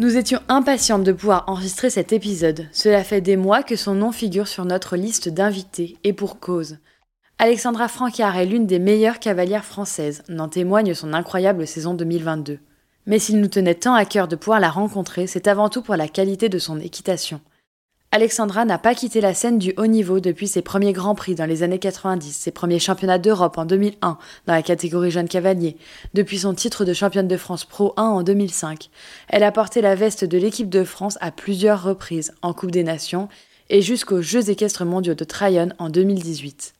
Nous étions impatientes de pouvoir enregistrer cet épisode. Cela fait des mois que son nom figure sur notre liste d'invités, et pour cause. Alexandra Francard est l'une des meilleures cavalières françaises, n'en témoigne son incroyable saison 2022. Mais s'il nous tenait tant à cœur de pouvoir la rencontrer, c'est avant tout pour la qualité de son équitation. Alexandra n'a pas quitté la scène du haut niveau depuis ses premiers Grands Prix dans les années 90, ses premiers championnats d'Europe en 2001 dans la catégorie jeune cavalier, depuis son titre de championne de France Pro 1 en 2005. Elle a porté la veste de l'équipe de France à plusieurs reprises, en Coupe des Nations et jusqu'aux Jeux équestres mondiaux de Tryon en 2018.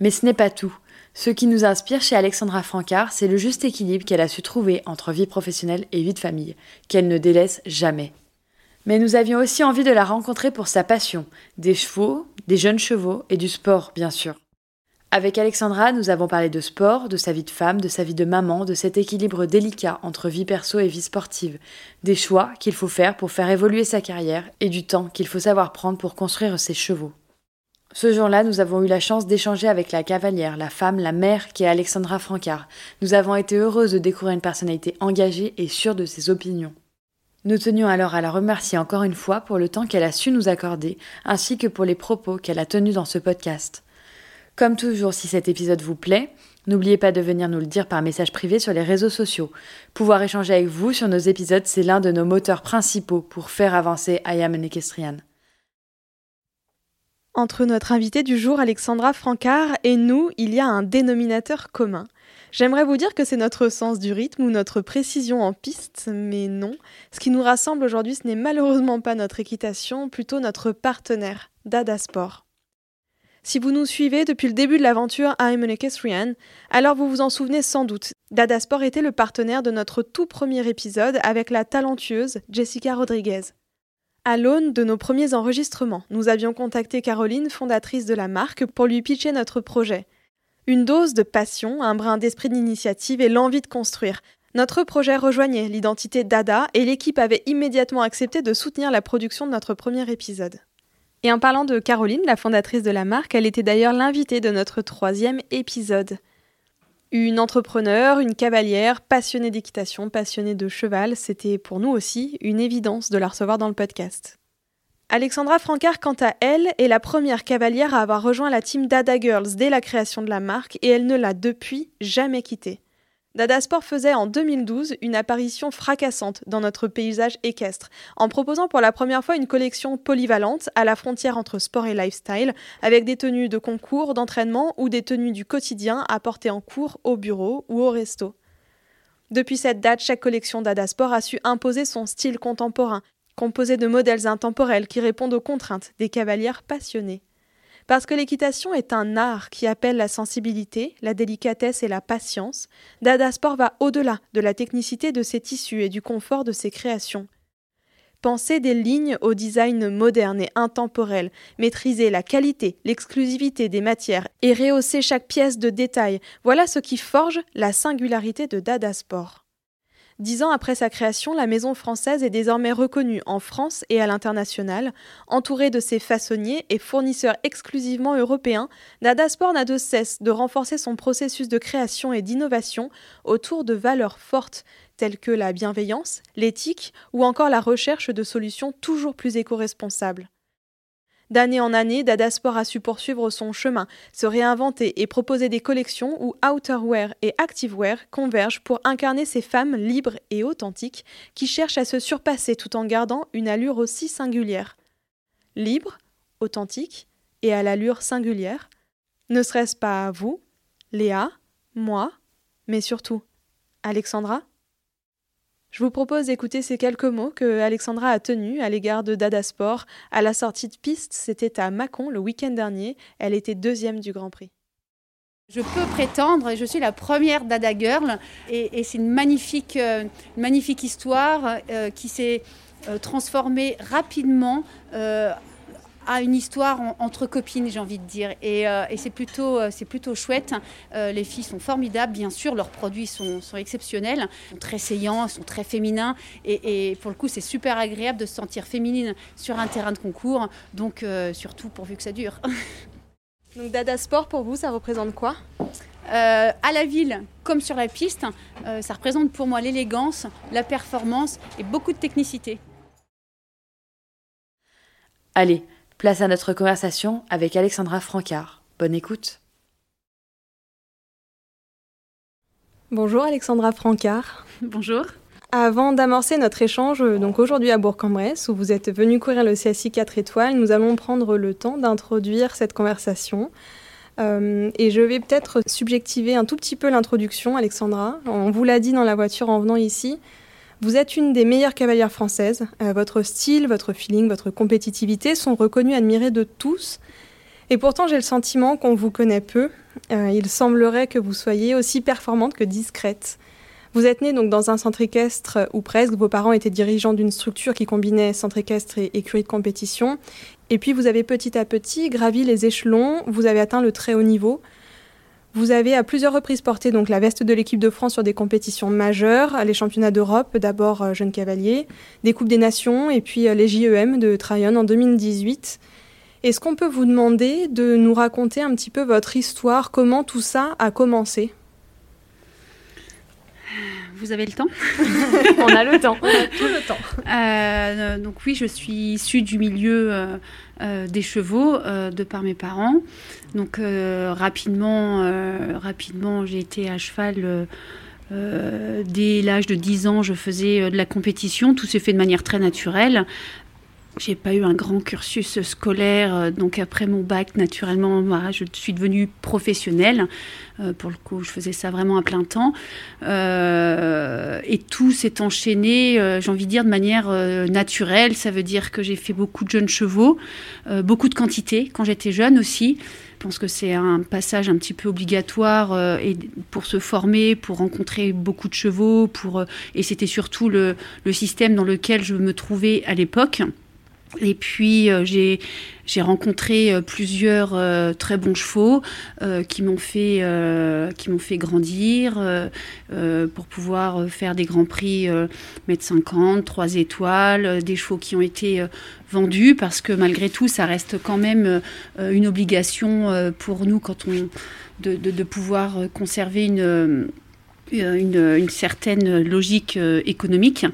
Mais ce n'est pas tout. Ce qui nous inspire chez Alexandra Francard, c'est le juste équilibre qu'elle a su trouver entre vie professionnelle et vie de famille, qu'elle ne délaisse jamais. Mais nous avions aussi envie de la rencontrer pour sa passion, des chevaux, des jeunes chevaux et du sport, bien sûr. Avec Alexandra, nous avons parlé de sport, de sa vie de femme, de sa vie de maman, de cet équilibre délicat entre vie perso et vie sportive, des choix qu'il faut faire pour faire évoluer sa carrière et du temps qu'il faut savoir prendre pour construire ses chevaux. Ce jour-là, nous avons eu la chance d'échanger avec la cavalière, la femme, la mère qui est Alexandra Francard. Nous avons été heureuses de découvrir une personnalité engagée et sûre de ses opinions. Nous tenions alors à la remercier encore une fois pour le temps qu'elle a su nous accorder, ainsi que pour les propos qu'elle a tenus dans ce podcast. Comme toujours, si cet épisode vous plaît, n'oubliez pas de venir nous le dire par message privé sur les réseaux sociaux. Pouvoir échanger avec vous sur nos épisodes, c'est l'un de nos moteurs principaux pour faire avancer I Am. Entre notre invité du jour, Alexandra Francard, et nous, il y a un dénominateur commun. J'aimerais vous dire que c'est notre sens du rythme ou notre précision en piste, mais non. Ce qui nous rassemble aujourd'hui, ce n'est malheureusement pas notre équitation, plutôt notre partenaire, Dada Sport. Si vous nous suivez depuis le début de l'aventure I'm an Equestrian, alors vous vous en souvenez sans doute. Dada Sport était le partenaire de notre tout premier épisode avec la talentueuse Jessica Rodriguez. À l'aune de nos premiers enregistrements, nous avions contacté Caroline, fondatrice de la marque, pour lui pitcher notre projet. Une dose de passion, un brin d'esprit d'initiative et l'envie de construire. Notre projet rejoignait l'identité Dada et l'équipe avait immédiatement accepté de soutenir la production de notre premier épisode. Et en parlant de Caroline, la fondatrice de la marque, elle était d'ailleurs l'invitée de notre troisième épisode. Une entrepreneure, une cavalière, passionnée d'équitation, passionnée de cheval, c'était pour nous aussi une évidence de la recevoir dans le podcast. Alexandra Francard, quant à elle, est la première cavalière à avoir rejoint la team Dada Girls dès la création de la marque et elle ne l'a depuis jamais quittée. Dada Sport faisait en 2012 une apparition fracassante dans notre paysage équestre, en proposant pour la première fois une collection polyvalente à la frontière entre sport et lifestyle, avec des tenues de concours, d'entraînement ou des tenues du quotidien à porter en cours au bureau ou au resto. Depuis cette date, chaque collection Dada Sport a su imposer son style contemporain, composé de modèles intemporels qui répondent aux contraintes des cavalières passionnées. Parce que l'équitation est un art qui appelle la sensibilité, la délicatesse et la patience, Dada Sport va au-delà de la technicité de ses tissus et du confort de ses créations. Penser des lignes au design moderne et intemporel, maîtriser la qualité, l'exclusivité des matières et rehausser chaque pièce de détail, voilà ce qui forge la singularité de Dada Sport. Dix ans après sa création, la maison française est désormais reconnue en France et à l'international. Entourée de ses façonniers et fournisseurs exclusivement européens, Nadasport n'a de cesse de renforcer son processus de création et d'innovation autour de valeurs fortes telles que la bienveillance, l'éthique ou encore la recherche de solutions toujours plus éco-responsables. D'année en année, Dada Sport a su poursuivre son chemin, se réinventer et proposer des collections où outerwear et activewear convergent pour incarner ces femmes libres et authentiques qui cherchent à se surpasser tout en gardant une allure aussi singulière. Libre, authentique et à l'allure singulière, ne serait-ce pas vous, Léa, moi, mais surtout Alexandra? Je vous propose d'écouter ces quelques mots que Alexandra a tenus à l'égard de Dada Sport à la sortie de piste. C'était à Mâcon le week-end dernier. Elle était deuxième du Grand Prix. Je peux prétendre, je suis la première Dada Girl, et, c'est une magnifique, euh, magnifique histoire euh, qui s'est euh, transformée rapidement a une histoire entre copines, j'ai envie de dire. Et, euh, c'est plutôt, euh, c'est plutôt chouette. Euh, les filles sont formidables, bien sûr, leurs produits sont, sont exceptionnels, sont très saillants, sont très féminins. Et, pour le coup, c'est super agréable de se sentir féminine sur un terrain de concours. Donc, surtout pourvu que ça dure. Donc, Dada Sport, pour vous, ça représente quoi? À la ville comme sur la piste, ça représente pour moi l'élégance, la performance et beaucoup de technicité. Allez, Place à notre conversation avec Alexandra Francard. Bonne écoute. Bonjour Alexandra Francard. Bonjour. Avant d'amorcer notre échange, donc aujourd'hui à Bourg-en-Bresse, où vous êtes venu courir le CSI 4 étoiles, nous allons prendre le temps d'introduire cette conversation. Euh, et je vais peut-être subjectiver un tout petit peu l'introduction, Alexandra. On vous l'a dit dans la voiture en venant ici, vous êtes une des meilleures cavalières françaises. Euh, votre style, votre feeling, votre compétitivité sont reconnus, admirés de tous. Et pourtant, j'ai le sentiment qu'on vous connaît peu. Euh, il semblerait que vous soyez aussi performante que discrète. Vous êtes née donc dans un centre équestre ou presque. Vos parents étaient dirigeants d'une structure qui combinait centre équestre et écurie de compétition. Et puis vous avez petit à petit gravi les échelons. Vous avez atteint le très haut niveau. Vous avez à plusieurs reprises porté donc la veste de l'équipe de France sur des compétitions majeures, les championnats d'Europe, d'abord euh, Jeune Cavalier, des Coupes des Nations et puis euh, les JEM de Tryon en 2018. Est-ce qu'on peut vous demander de nous raconter un petit peu votre histoire, comment tout ça a commencé? Vous avez le temps? On a le temps. On a tout le temps. Euh, donc oui, je suis issue du milieu euh, des chevaux de par mes parents. Donc rapidement, rapidement, j'ai été à cheval. dès l'âge de 10 ans, je faisais de la compétition. Tout s'est fait de manière très naturelle. J'ai pas eu un grand cursus scolaire, euh, donc après mon bac, naturellement, je suis devenue professionnelle. Euh, pour le coup, je faisais ça vraiment à plein temps. Euh, et tout s'est enchaîné, j'ai envie de dire, de manière naturelle. Ça veut dire que j'ai fait beaucoup de jeunes chevaux, beaucoup de quantité quand j'étais jeune aussi. Je pense que c'est un passage un petit peu obligatoire et pour se former, pour rencontrer beaucoup de chevaux, pour et c'était surtout le, le système dans lequel je me trouvais à l'époque. Et puis euh, j'ai rencontré euh, plusieurs euh, très bons chevaux qui m'ont fait qui m'ont fait grandir pour pouvoir faire des grands prix mètre 50, 3 étoiles, des chevaux qui ont été vendus parce que malgré tout ça reste quand même une obligation pour nous quand on de, de pouvoir conserver une euh, une, certaine logique euh, économique.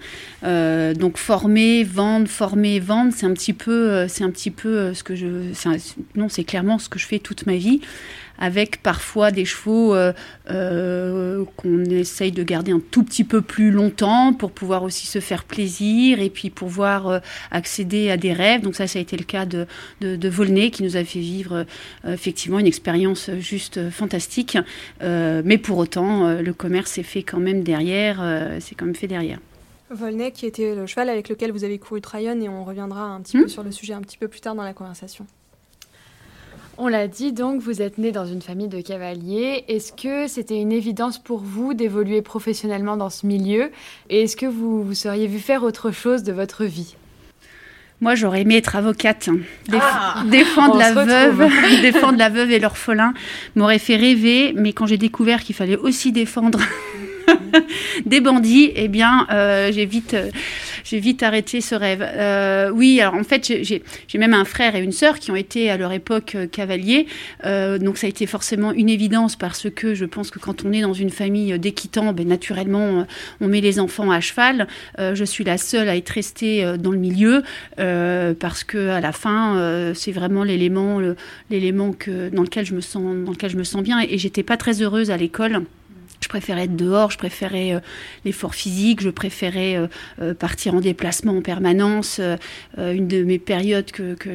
Euh, donc former, vendre, former, vendre, c'est un petit peu, c'est un petit peu ce que je, non, c'est clairement ce que je fais toute ma vie avec parfois des chevaux euh, euh, qu'on essaye de garder un tout petit peu plus longtemps pour pouvoir aussi se faire plaisir et puis pouvoir euh, accéder à des rêves. Donc ça, ça a été le cas de, de, Volney qui nous a fait vivre effectivement une expérience juste fantastique. mais pour autant, le commerce s'est fait quand même derrière, c'est quand même fait derrière. Volney qui était le cheval avec lequel vous avez couru Tryon et on reviendra un petit peu hmm sur le sujet un petit peu plus tard dans la conversation. On l'a dit donc, vous êtes né dans une famille de cavaliers. Est-ce que c'était une évidence pour vous d'évoluer professionnellement dans ce milieu? Et est-ce que vous, vous seriez vu faire autre chose de votre vie? Moi, j'aurais aimé être avocate. Ah défendre la veuve, défendre la veuve et l'orphelin m'aurait fait rêver. Mais quand j'ai découvert qu'il fallait aussi défendre des bandits, eh bien, euh, j'ai vite, j'ai vite arrêté ce rêve. Euh, oui, alors en fait, j'ai même un frère et une sœur qui ont été à leur époque euh, cavaliers. Euh, donc ça a été forcément une évidence parce que je pense que quand on est dans une famille d'équitants, ben, naturellement, on met les enfants à cheval. je suis la seule à être restée dans le milieu parce que à la fin, c'est vraiment l'élément, l'élément dans lequel je me sens, dans lequel je me sens bien. Et, et j'étais pas très heureuse à l'école. Je préférais être dehors, je préférais euh, l'effort physique, je préférais euh, euh, partir en déplacement en permanence. une de mes périodes que, que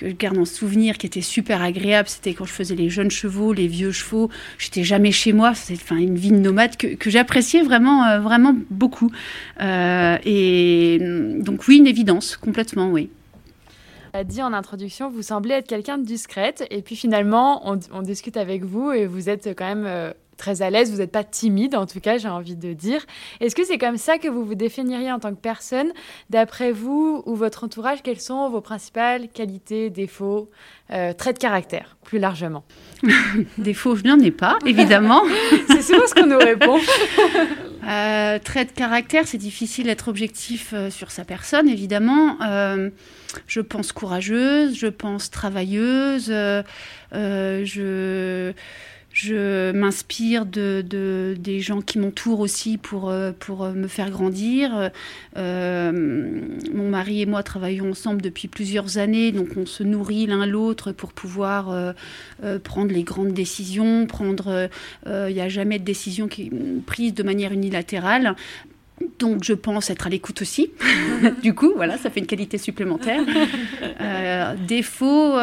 je garde en souvenir qui était super agréable, c'était quand je faisais les jeunes chevaux, les vieux chevaux. J'étais jamais chez moi. C'était enfin, une vie de nomade que, que j'appréciais vraiment, vraiment beaucoup. et donc oui, une évidence, complètement, oui a dit en introduction, vous semblez être quelqu'un de discrète. Et puis finalement, on, discute avec vous et vous êtes quand même très à l'aise, vous n'êtes pas timide en tout cas, j'ai envie de dire. Est-ce que c'est comme ça que vous vous définiriez en tant que personne D'après vous ou votre entourage, quelles sont vos principales qualités, défauts, euh, traits de caractère, plus largement Défauts, je n'en ai pas, évidemment. c'est souvent ce qu'on nous répond. euh, traits de caractère, c'est difficile d'être objectif euh, sur sa personne, évidemment. Je pense courageuse, je pense travailleuse, je je m'inspire de, des gens qui m'entourent aussi pour, euh, euh, me faire grandir. Euh, mon mari et moi travaillons ensemble depuis plusieurs années, donc on se nourrit l'un l'autre pour pouvoir prendre les grandes décisions. Il n'y a jamais de décision qui prise de manière unilatérale. Donc je pense être à l'écoute aussi. du coup, voilà, ça fait une qualité supplémentaire. défaut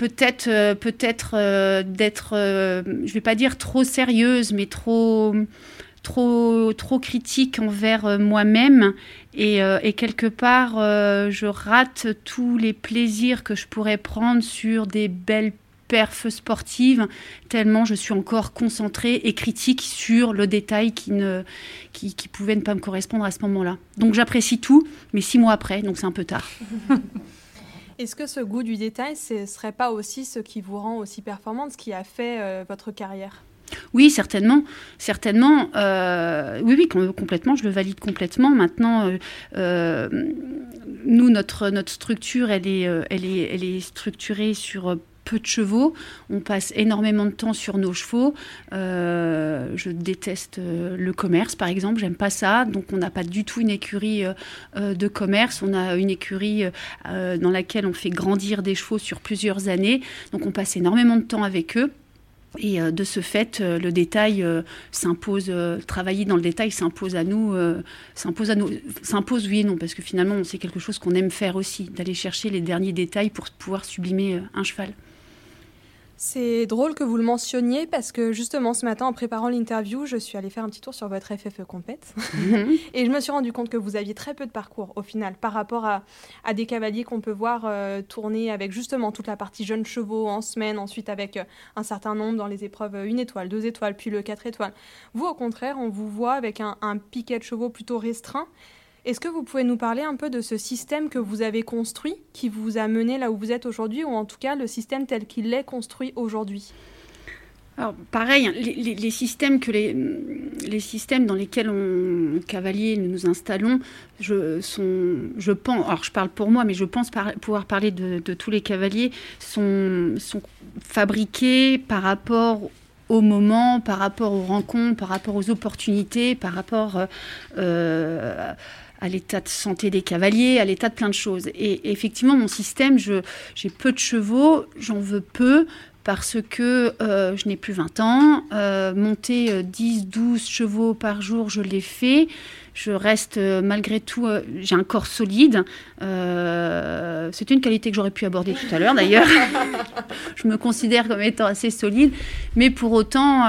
peut-être euh, peut-être euh, d'être euh, je vais pas dire trop sérieuse mais trop trop trop critique envers moi-même. Et, quelque part je rate tous les plaisirs que je pourrais prendre sur des belles perfs sportives tellement je suis encore concentrée et critique sur le détail qui ne qui pouvait ne pas me correspondre à ce moment-là. Donc j'apprécie tout mais six mois après donc c'est un peu tard Est-ce que ce goût du détail, ce ne serait pas aussi ce qui vous rend aussi performante, ce qui a fait euh, votre carrière? Oui, certainement, certainement. Euh, oui, oui, complètement. Je le valide complètement. Maintenant, euh, nous, notre notre structure, elle est, elle est, elle est structurée sur peu de chevaux, on passe énormément de temps sur nos chevaux. Euh, je déteste euh, le commerce, par exemple, j'aime pas ça. Donc on n'a pas du tout une écurie euh, de commerce, on a une écurie dans laquelle on fait grandir des chevaux sur plusieurs années. Donc on passe énormément de temps avec eux. Et de ce fait, le détail s'impose, travailler dans le détail s'impose à nous, s'impose à nous, s'impose oui et non, parce que finalement, c'est quelque chose qu'on aime faire aussi, d'aller chercher les derniers détails pour pouvoir sublimer un cheval. C'est drôle que vous le mentionniez parce que justement ce matin en préparant l'interview, je suis allée faire un petit tour sur votre FFE Compète mhm. et je me suis rendu compte que vous aviez très peu de parcours au final par rapport à, des cavaliers qu'on peut voir euh, tourner avec justement toute la partie jeunes chevaux en semaine, ensuite avec euh, un certain nombre dans les épreuves euh, une étoile, deux étoiles, puis le quatre étoiles. Vous au contraire, on vous voit avec un, un piquet de chevaux plutôt restreint. Est-ce que vous pouvez nous parler un peu de ce système que vous avez construit, qui vous a mené là où vous êtes aujourd'hui, ou en tout cas le système tel qu'il est construit aujourd'hui? Alors, pareil, hein, les, systèmes que les, systèmes dans lesquels on cavalier nous nous installons, je, pense, alors je parle pour moi, mais je pense pouvoir parler de, tous les cavaliers, sont, fabriqués par rapport au moment, par rapport aux rencontres, par rapport aux opportunités, par rapport euh, à l'état de santé des cavaliers, à l'état de plein de choses. Et, effectivement, mon système, j'ai peu de chevaux, j'en veux peu parce que euh, je n'ai plus 20 ans. Euh, monter 10, euh, 12 chevaux par jour, je l'ai fait je reste euh, malgré tout, euh, j'ai un corps solide. Euh, c'est une qualité que j'aurais pu aborder tout à l'heure d'ailleurs. je me considère comme étant assez solide, mais pour autant,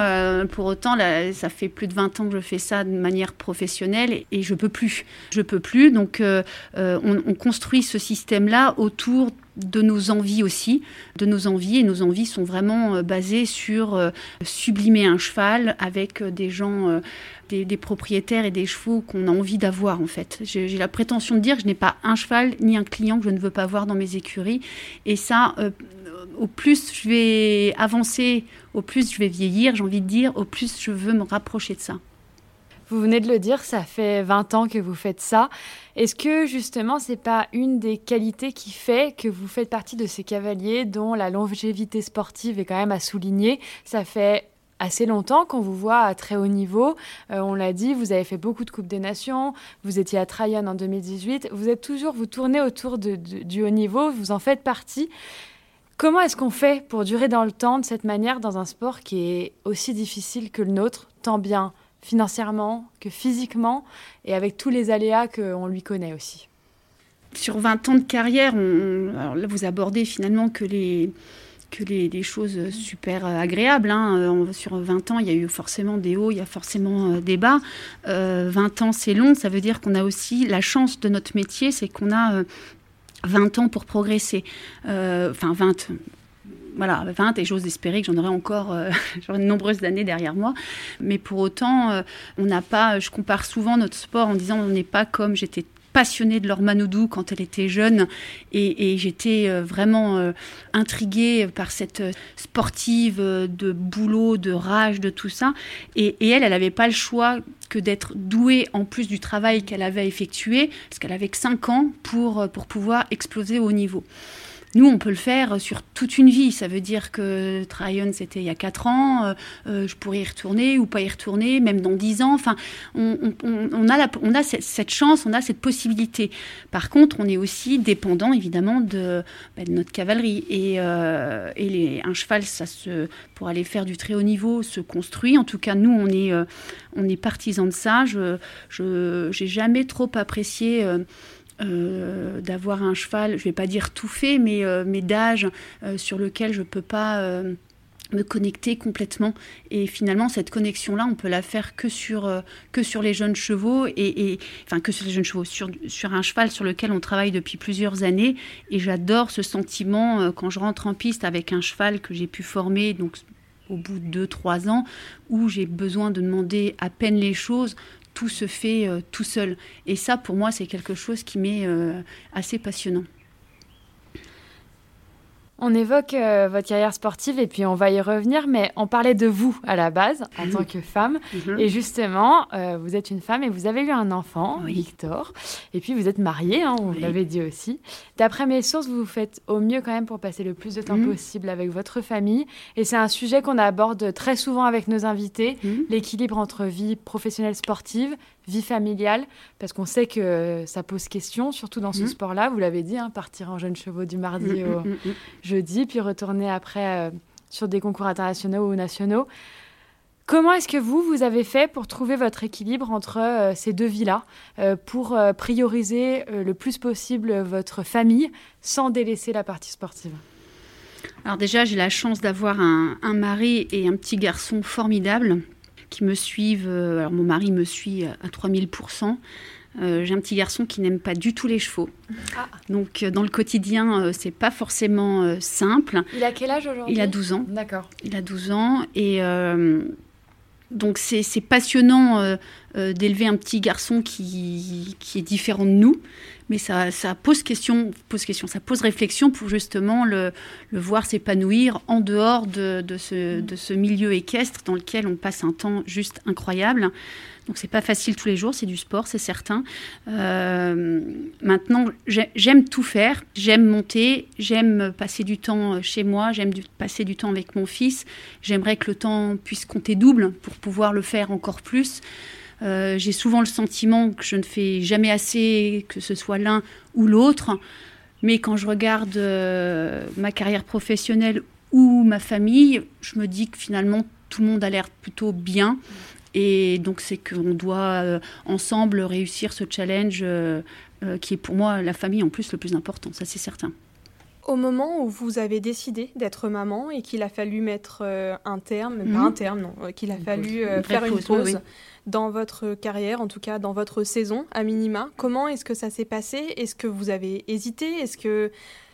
pour autant, ça fait plus de 20 ans que je fais ça de manière professionnelle et, je peux plus. Je peux plus. Donc, on, on construit ce système-là autour de nos envies aussi, de nos envies. Et nos envies sont vraiment basées sur sublimer un cheval avec des gens des, propriétaires et des chevaux qu'on a envie d'avoir en fait. J'ai la prétention de dire que je n'ai pas un cheval ni un client que je ne veux pas voir dans mes écuries. Et ça, euh, au plus je vais avancer, au plus je vais vieillir, j'ai envie de dire, au plus je veux me rapprocher de ça. Vous venez de le dire, ça fait 20 ans que vous faites ça. Est-ce que justement, c'est pas une des qualités qui fait que vous faites partie de ces cavaliers dont la longévité sportive est quand même à souligner? Ça fait assez longtemps qu'on vous voit à très haut niveau. Euh, on l'a dit, vous avez fait beaucoup de Coupes des Nations, vous étiez à Tryon en 2018, vous êtes toujours, vous tournez autour du haut niveau, vous en faites partie. Comment est-ce qu'on fait pour durer dans le temps de cette manière dans un sport qui est aussi difficile que le nôtre, tant bien financièrement que physiquement, et avec tous les aléas qu'on lui connaît aussi? Sur 20 ans de carrière, vous abordez finalement que les, que les, choses super agréables. Hein. Euh, sur 20 ans, il y a eu forcément des hauts, il y a forcément euh, des bas. 20 euh, ans, c'est long, ça veut dire qu'on a aussi la chance de notre métier, c'est qu'on a 20 ans pour progresser. Enfin, 20, voilà, 20 et j'ose espérer que j'en aurai encore euh, nombreuses années derrière moi. Mais pour autant, euh, on n'a pas, je compare souvent notre sport en disant on n'est pas comme j'étais passionnée de Laure Manoudou quand elle était jeune et, j'étais euh, vraiment intriguée par cette sportive de boulot, de rage, de tout ça. Et, elle, elle n'avait pas le choix que d'être douée en plus du travail qu'elle avait effectué, parce qu'elle avait que 5 ans pour pouvoir exploser au niveau. Nous, on peut le faire sur toute une vie. Ça veut dire que Tryon, c'était il y a 4 ans, euh, euh, je pourrais y retourner ou pas y retourner, même dans 10 ans. Enfin, on, a, cette chance, on a cette possibilité. Par contre, on est aussi dépendant, évidemment, de, bah, notre cavalerie. Et, euh, un cheval, ça se, pour aller faire du très haut niveau, se construit. En tout cas, nous, on est, on est partisans de ça. Je n'ai jamais trop apprécié euh, d'avoir un cheval, je vais pas dire tout fait, mais, euh, d'âge euh, sur lequel je peux pas me connecter complètement. Et finalement, cette connexion-là, on peut la faire que sur, que sur les jeunes chevaux, et, enfin que sur les jeunes chevaux, sur, sur un cheval sur lequel on travaille depuis plusieurs années. Et j'adore ce sentiment quand je rentre en piste avec un cheval que j'ai pu former, donc au bout de 2-3 ans, où j'ai besoin de demander à peine les choses, tout se fait euh, tout seul. Et ça, pour moi, c'est quelque chose qui m'est euh, assez passionnant. On évoque euh, votre carrière sportive et puis on va y revenir, mais on parlait de vous à la base en tant que femme. Mhm. Et justement, euh, vous êtes une femme et vous avez eu un enfant, Victor. Et puis vous êtes mariée, hein, on vous l'avait dit aussi. D'après mes sources, vous vous faites au mieux quand même pour passer le plus de temps mhm. possible avec votre famille. Et c'est un sujet qu'on aborde très souvent avec nos invités, mhm. l'équilibre entre vie professionnelle sportive, vie familiale, parce qu'on sait que ça pose question, surtout dans ce mhm. sport-là. Vous l'avez dit, hein, partir en jeunes chevaux du mardi mhm, au mhm, jeudi, puis retourner après euh, sur des concours internationaux ou nationaux. Comment est-ce que vous, vous avez fait pour trouver votre équilibre entre euh, ces deux vies-là, euh, pour prioriser le plus possible votre famille sans délaisser la partie sportive? Alors déjà, j'ai la chance d'avoir un, un mari et un petit garçon formidable qui me suivent. Euh, alors mon mari me suit à 3000%. Euh, j'ai un petit garçon qui n'aime pas du tout les chevaux. Ah. Donc euh, dans le quotidien, c'est pas forcément simple. Il a quel âge aujourd'hui? Il a 12 ans. D'accord. Il a 12 ans et donc c'est passionnant d'élever un petit garçon qui, qui, est différent de nous, mais ça, ça, pose question, pose question, ça pose réflexion pour justement le, le voir s'épanouir en dehors de, de, ce, de, ce, milieu équestre dans lequel on passe un temps juste incroyable. Donc c'est pas facile tous les jours, c'est du sport, c'est certain. Euh, maintenant, j'aime tout faire, j'aime monter, j'aime passer du temps chez moi, j'aime passer du temps avec mon fils. J'aimerais que le temps puisse compter double pour pouvoir le faire encore plus. Euh, j'ai souvent le sentiment que je ne fais jamais assez, que ce soit l'un ou l'autre. Mais quand je regarde euh, ma carrière professionnelle ou ma famille, je me dis que finalement tout le monde a l'air plutôt bien. Et donc c'est qu'on doit euh, ensemble réussir ce challenge qui est pour moi la famille en plus le plus important, ça c'est certain. Au moment où vous avez décidé d'être maman et qu'il a fallu mettre un terme, pas mhm. un terme, non, qu'il a fallu faire une pause, dans votre carrière, en tout cas dans votre saison à minima. Comment est-ce que ça s'est passé? Est-ce que vous avez hésité? Est-ce que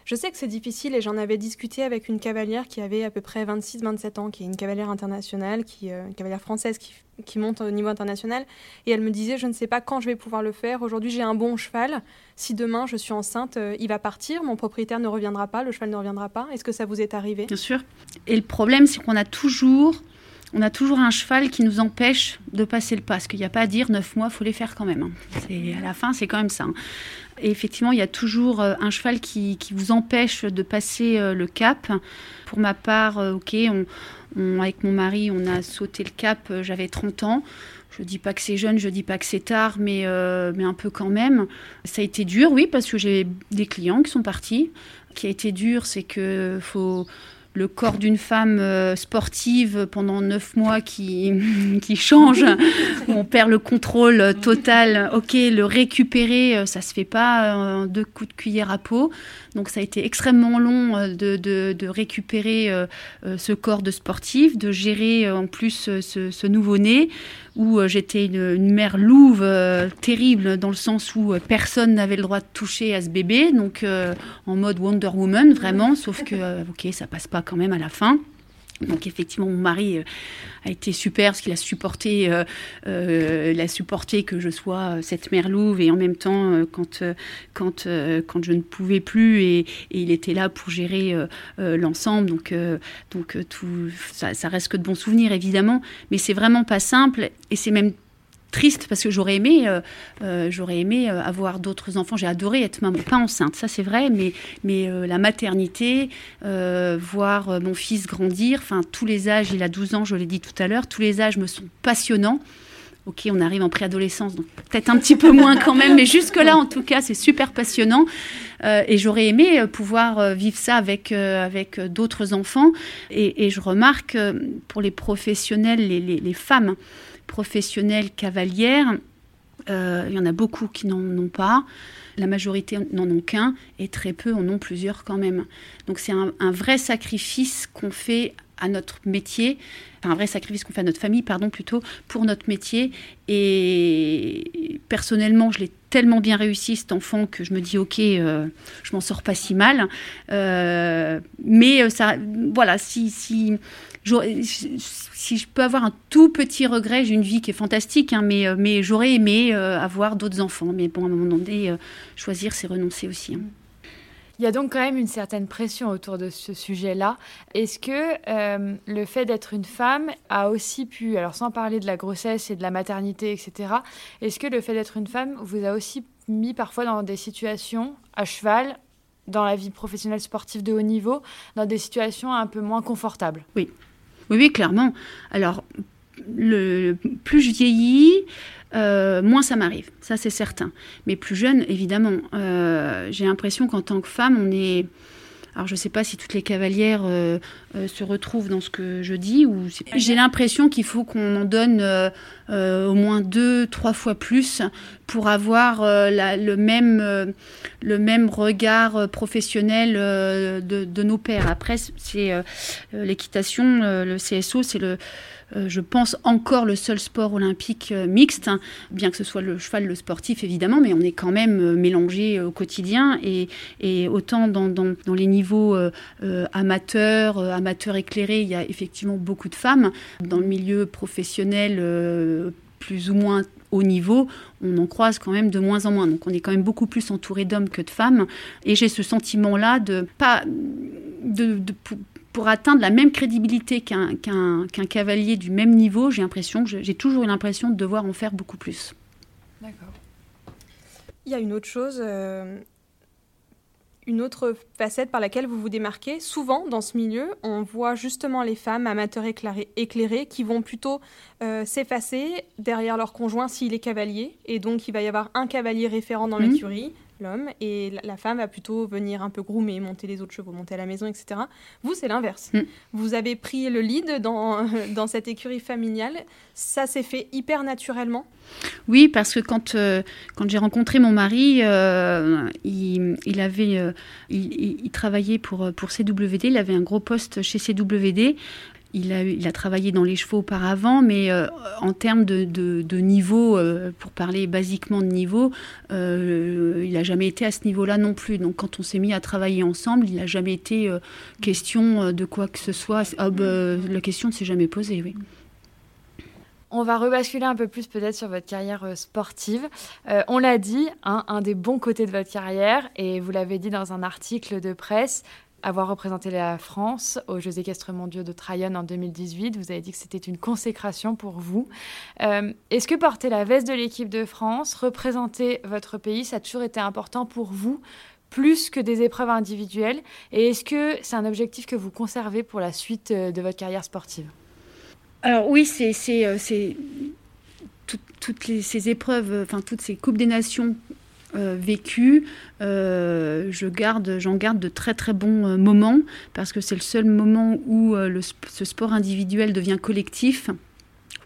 je sais que c'est difficile et j'en avais discuté avec une cavalière qui avait à peu près 26-27 ans, qui est une cavalière internationale, qui, euh, une cavalière française qui, monte au niveau international. Et elle me disait, je ne sais pas quand je vais pouvoir le faire. Aujourd'hui, j'ai un bon cheval. Si demain je suis enceinte, euh, il va partir. Mon propriétaire ne reviendra pas, le cheval ne reviendra pas. Est-ce que ça vous est arrivé? Bien sûr. Et le problème, c'est qu'on a toujours on a toujours un cheval qui nous empêche de passer le pas. Parce qu'il n'y a pas à dire neuf mois, faut les faire quand même. Hein. à la fin, c'est quand même ça. Hein. Et effectivement, il y a toujours euh, un cheval qui, vous empêche de passer euh, le cap. Pour ma part, euh, ok, avec mon mari, on a sauté le cap, j'avais 30 ans. Je dis pas que c'est jeune, je dis pas que c'est tard, mais, mais un peu quand même. Ça a été dur, oui, parce que j'ai des clients qui sont partis. Ce qui a été dur, c'est que faut le corps d'une femme euh, sportive pendant neuf mois qui, qui change, on perd le contrôle total. Ok, le récupérer, euh, ça se fait pas en deux coups de cuillère à peau. Donc ça a été extrêmement long euh, de, récupérer ce corps de sportive, de gérer en plus ce nouveau-né où euh, j'étais une, mère louve euh, terrible dans le sens où euh, personne n'avait le droit de toucher à ce bébé, donc en mode Wonder Woman vraiment, sauf que ok ça passe pas quand même à la fin. Donc effectivement, mon mari euh, a été super parce qu'il a supporté, euh, euh, supporté que je sois cette mère louve et en même temps quand quand quand je ne pouvais plus et, il était là pour gérer l'ensemble. Donc donc tout ça, ça, reste que de bons souvenirs évidemment, mais c'est vraiment pas simple et c'est même triste parce que j'aurais aimé, euh, euh, aimé euh, avoir d'autres enfants. J'ai adoré être maman, pas enceinte, ça c'est vrai, mais, mais la maternité, voir mon fils grandir, enfin tous les âges, il a 12 ans, je l'ai dit tout à l'heure, tous les âges me sont passionnants. Ok, on arrive en préadolescence, donc peut-être un petit peu moins quand même, mais jusque-là, en tout cas, c'est super passionnant. et j'aurais aimé pouvoir vivre ça avec, avec d'autres enfants. Et, je remarque pour les professionnels, les femmes, professionnelles cavalières, euh, il y en a beaucoup qui n'en ont pas. La majorité n'en ont qu'un et très peu en ont plusieurs quand même. Donc c'est un, vrai sacrifice qu'on fait à notre métier, un vrai sacrifice qu'on fait à notre famille, pardon, plutôt, pour notre métier. Et personnellement, je l'ai tellement bien réussi cet enfant que je me dis ok, euh, je m'en sors pas si mal. Euh, mais ça, voilà, si, si si je peux avoir un tout petit regret, j'ai une vie qui est fantastique, hein, mais, euh, j'aurais aimé euh, avoir d'autres enfants. Mais bon, à un moment donné, euh, choisir, c'est renoncer aussi. Hein. Il y a donc quand même une certaine pression autour de ce sujet-là. Est-ce que le fait d'être une femme a aussi pu, alors sans parler de la grossesse et de la maternité, etc., est-ce que le fait d'être une femme vous a aussi mis parfois dans des situations à cheval, dans la vie professionnelle sportive de haut niveau, dans des situations un peu moins confortables? Oui, oui, oui, clairement. Alors, plus je vieillis, euh, moins ça m'arrive, ça c'est certain. Mais plus jeune, évidemment, euh, j'ai l'impression qu'en tant que femme, on est alors je ne sais pas si toutes les cavalières euh, se retrouvent dans ce que je dis, ou j'ai l'impression qu'il faut qu'on en donne au moins deux, trois fois plus pour avoir le, même, le même regard professionnel de, de, nos pères. Après, c'est l'équitation, le CSO, c'est le je pense, encore le seul sport olympique euh, mixte, hein, bien que ce soit le cheval, le sportif évidemment, mais on est quand même euh, mélangé au quotidien et, autant dans, les niveaux amateurs, amateurs éclairés, il y a effectivement beaucoup de femmes. Dans le milieu professionnel, plus ou moins haut niveau, on en croise quand même de moins en moins. Donc on est quand même beaucoup plus entouré d'hommes que de femmes. Et j'ai ce sentiment-là de pas de, pour atteindre la même crédibilité qu'un cavalier du même niveau, j'ai l'impression, j'ai toujours eu l'impression de devoir en faire beaucoup plus. D'accord. Il y a une autre chose, euh, une autre facette par laquelle vous vous démarquez. Souvent, dans ce milieu, on voit justement les femmes amateurs éclairées, éclairées qui vont plutôt euh, s'effacer derrière leur conjoint s'il est cavalier. Et donc, il va y avoir un cavalier référent dans mmh. l'écurie, l'homme, et la, femme va plutôt venir un peu groomer, monter les autres chevaux, monter à la maison, etc. Vous, c'est l'inverse. Mm. Vous avez pris le lead dans, dans cette écurie familiale. Ça s'est fait hyper naturellement? Oui, parce que quand, euh, quand j'ai rencontré mon mari, euh, il, il, avait, euh, il, il, travaillait pour, pour CWD, il avait un gros poste chez CWD. Il a, il a, travaillé dans les chevaux auparavant, mais euh, en termes de, de, niveau, euh, pour parler basiquement de niveau, euh, il n'a jamais été à ce niveau-là non plus. Donc quand on s'est mis à travailler ensemble, il n'a jamais été question de quoi que ce soit. Ah, bah, la question ne s'est jamais posée, oui. On va rebasculer un peu plus peut-être sur votre carrière sportive. on l'a dit, hein, un des bons côtés de votre carrière, et vous l'avez dit dans un article de presse, avoir représenté la France aux Jeux équestres mondiaux de Tryon en 2018. Vous avez dit que c'était une consécration pour vous. Euh, est-ce que porter la veste de l'équipe de France, représenter votre pays, ça a toujours été important pour vous plus que des épreuves individuelles? Et est-ce que c'est un objectif que vous conservez pour la suite euh, de votre carrière sportive? Alors oui, c'est euh, toutes ces épreuves, enfin toutes ces coupes des nations euh, vécues, je garde, j'en garde de très très bons moments parce que c'est le seul moment où ce sport individuel devient collectif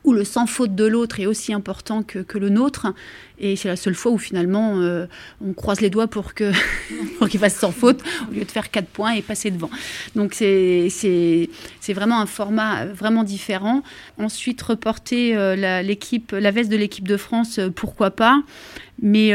où le sans faute de l'autre est aussi important que, que le nôtre. Et c'est la seule fois où finalement euh, on croise les doigts pour que pour qu'il fasse sans faute au lieu de faire 4 points et passer devant. Donc c'est, c'est, vraiment un format vraiment différent. Ensuite, reporter euh, la, l'équipe, la veste de l'équipe de France, euh, pourquoi pas. Mais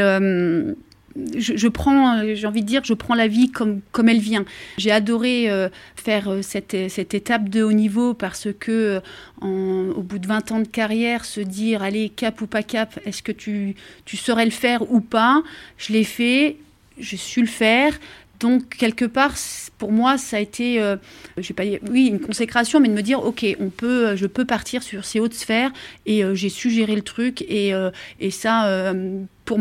je, prends, j'ai envie de dire, je prends la vie comme, comme elle vient. J'ai adoré euh, faire euh, cette, cette, étape de haut niveau parce que, euh, au bout de 20 ans de carrière, se dire, allez, cap ou pas cap, est-ce que tu, tu saurais le faire ou pas Je l'ai fait, je su le faire. Donc, quelque part, pour moi, ça a été, euh, je pas oui, une consécration, mais de me dire, ok, on peut, je peux partir sur ces hautes sphères et j'ai su gérer le truc et, et ça, pour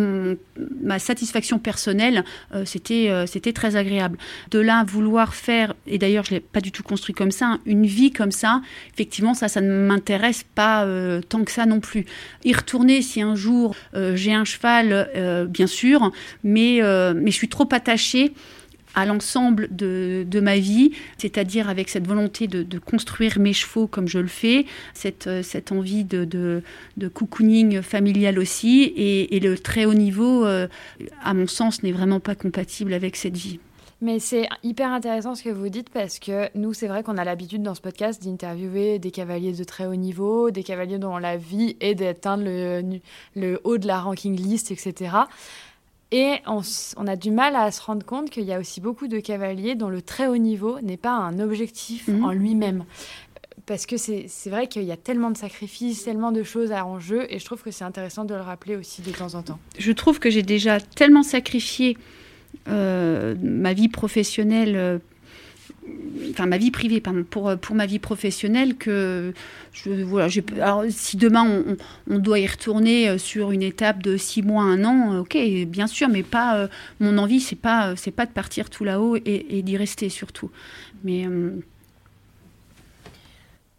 ma satisfaction personnelle, euh, c'était euh, c'était très agréable. De là, vouloir faire, et d'ailleurs je ne l'ai pas du tout construit comme ça, hein, une vie comme ça, effectivement, ça, ça ne m'intéresse pas euh, tant que ça non plus. Y retourner si un jour j'ai un cheval, bien sûr, mais, mais je suis trop attachée à l'ensemble de, de, ma vie, c'est-à-dire avec cette volonté de, de, construire mes chevaux comme je le fais, cette, euh, cette envie de, de, cocooning familial aussi, et, et, le très haut niveau, euh, à mon sens, n'est vraiment pas compatible avec cette vie. Mais c'est hyper intéressant ce que vous dites parce que nous, c'est vrai qu'on a l'habitude dans ce podcast d'interviewer des cavaliers de très haut niveau, des cavaliers dont la vie est d'atteindre le, le haut de la ranking list, etc. Et on, a du mal à se rendre compte qu'il y a aussi beaucoup de cavaliers dont le très haut niveau n'est pas un objectif mhm. en lui-même. Parce que c'est vrai qu'il y a tellement de sacrifices, tellement de choses à en jeu, et je trouve que c'est intéressant de le rappeler aussi de temps en temps. Je trouve que j'ai déjà tellement sacrifié euh, ma vie professionnelle euh, enfin ma vie privée pardon, pour, pour ma vie professionnelle que voilà, alors, si demain on, doit y retourner euh, sur une étape de six mois, un an, euh, ok, bien sûr, mais pas euh, mon envie, c'est pas c'est pas de partir tout là-haut et, et d'y rester surtout. Mais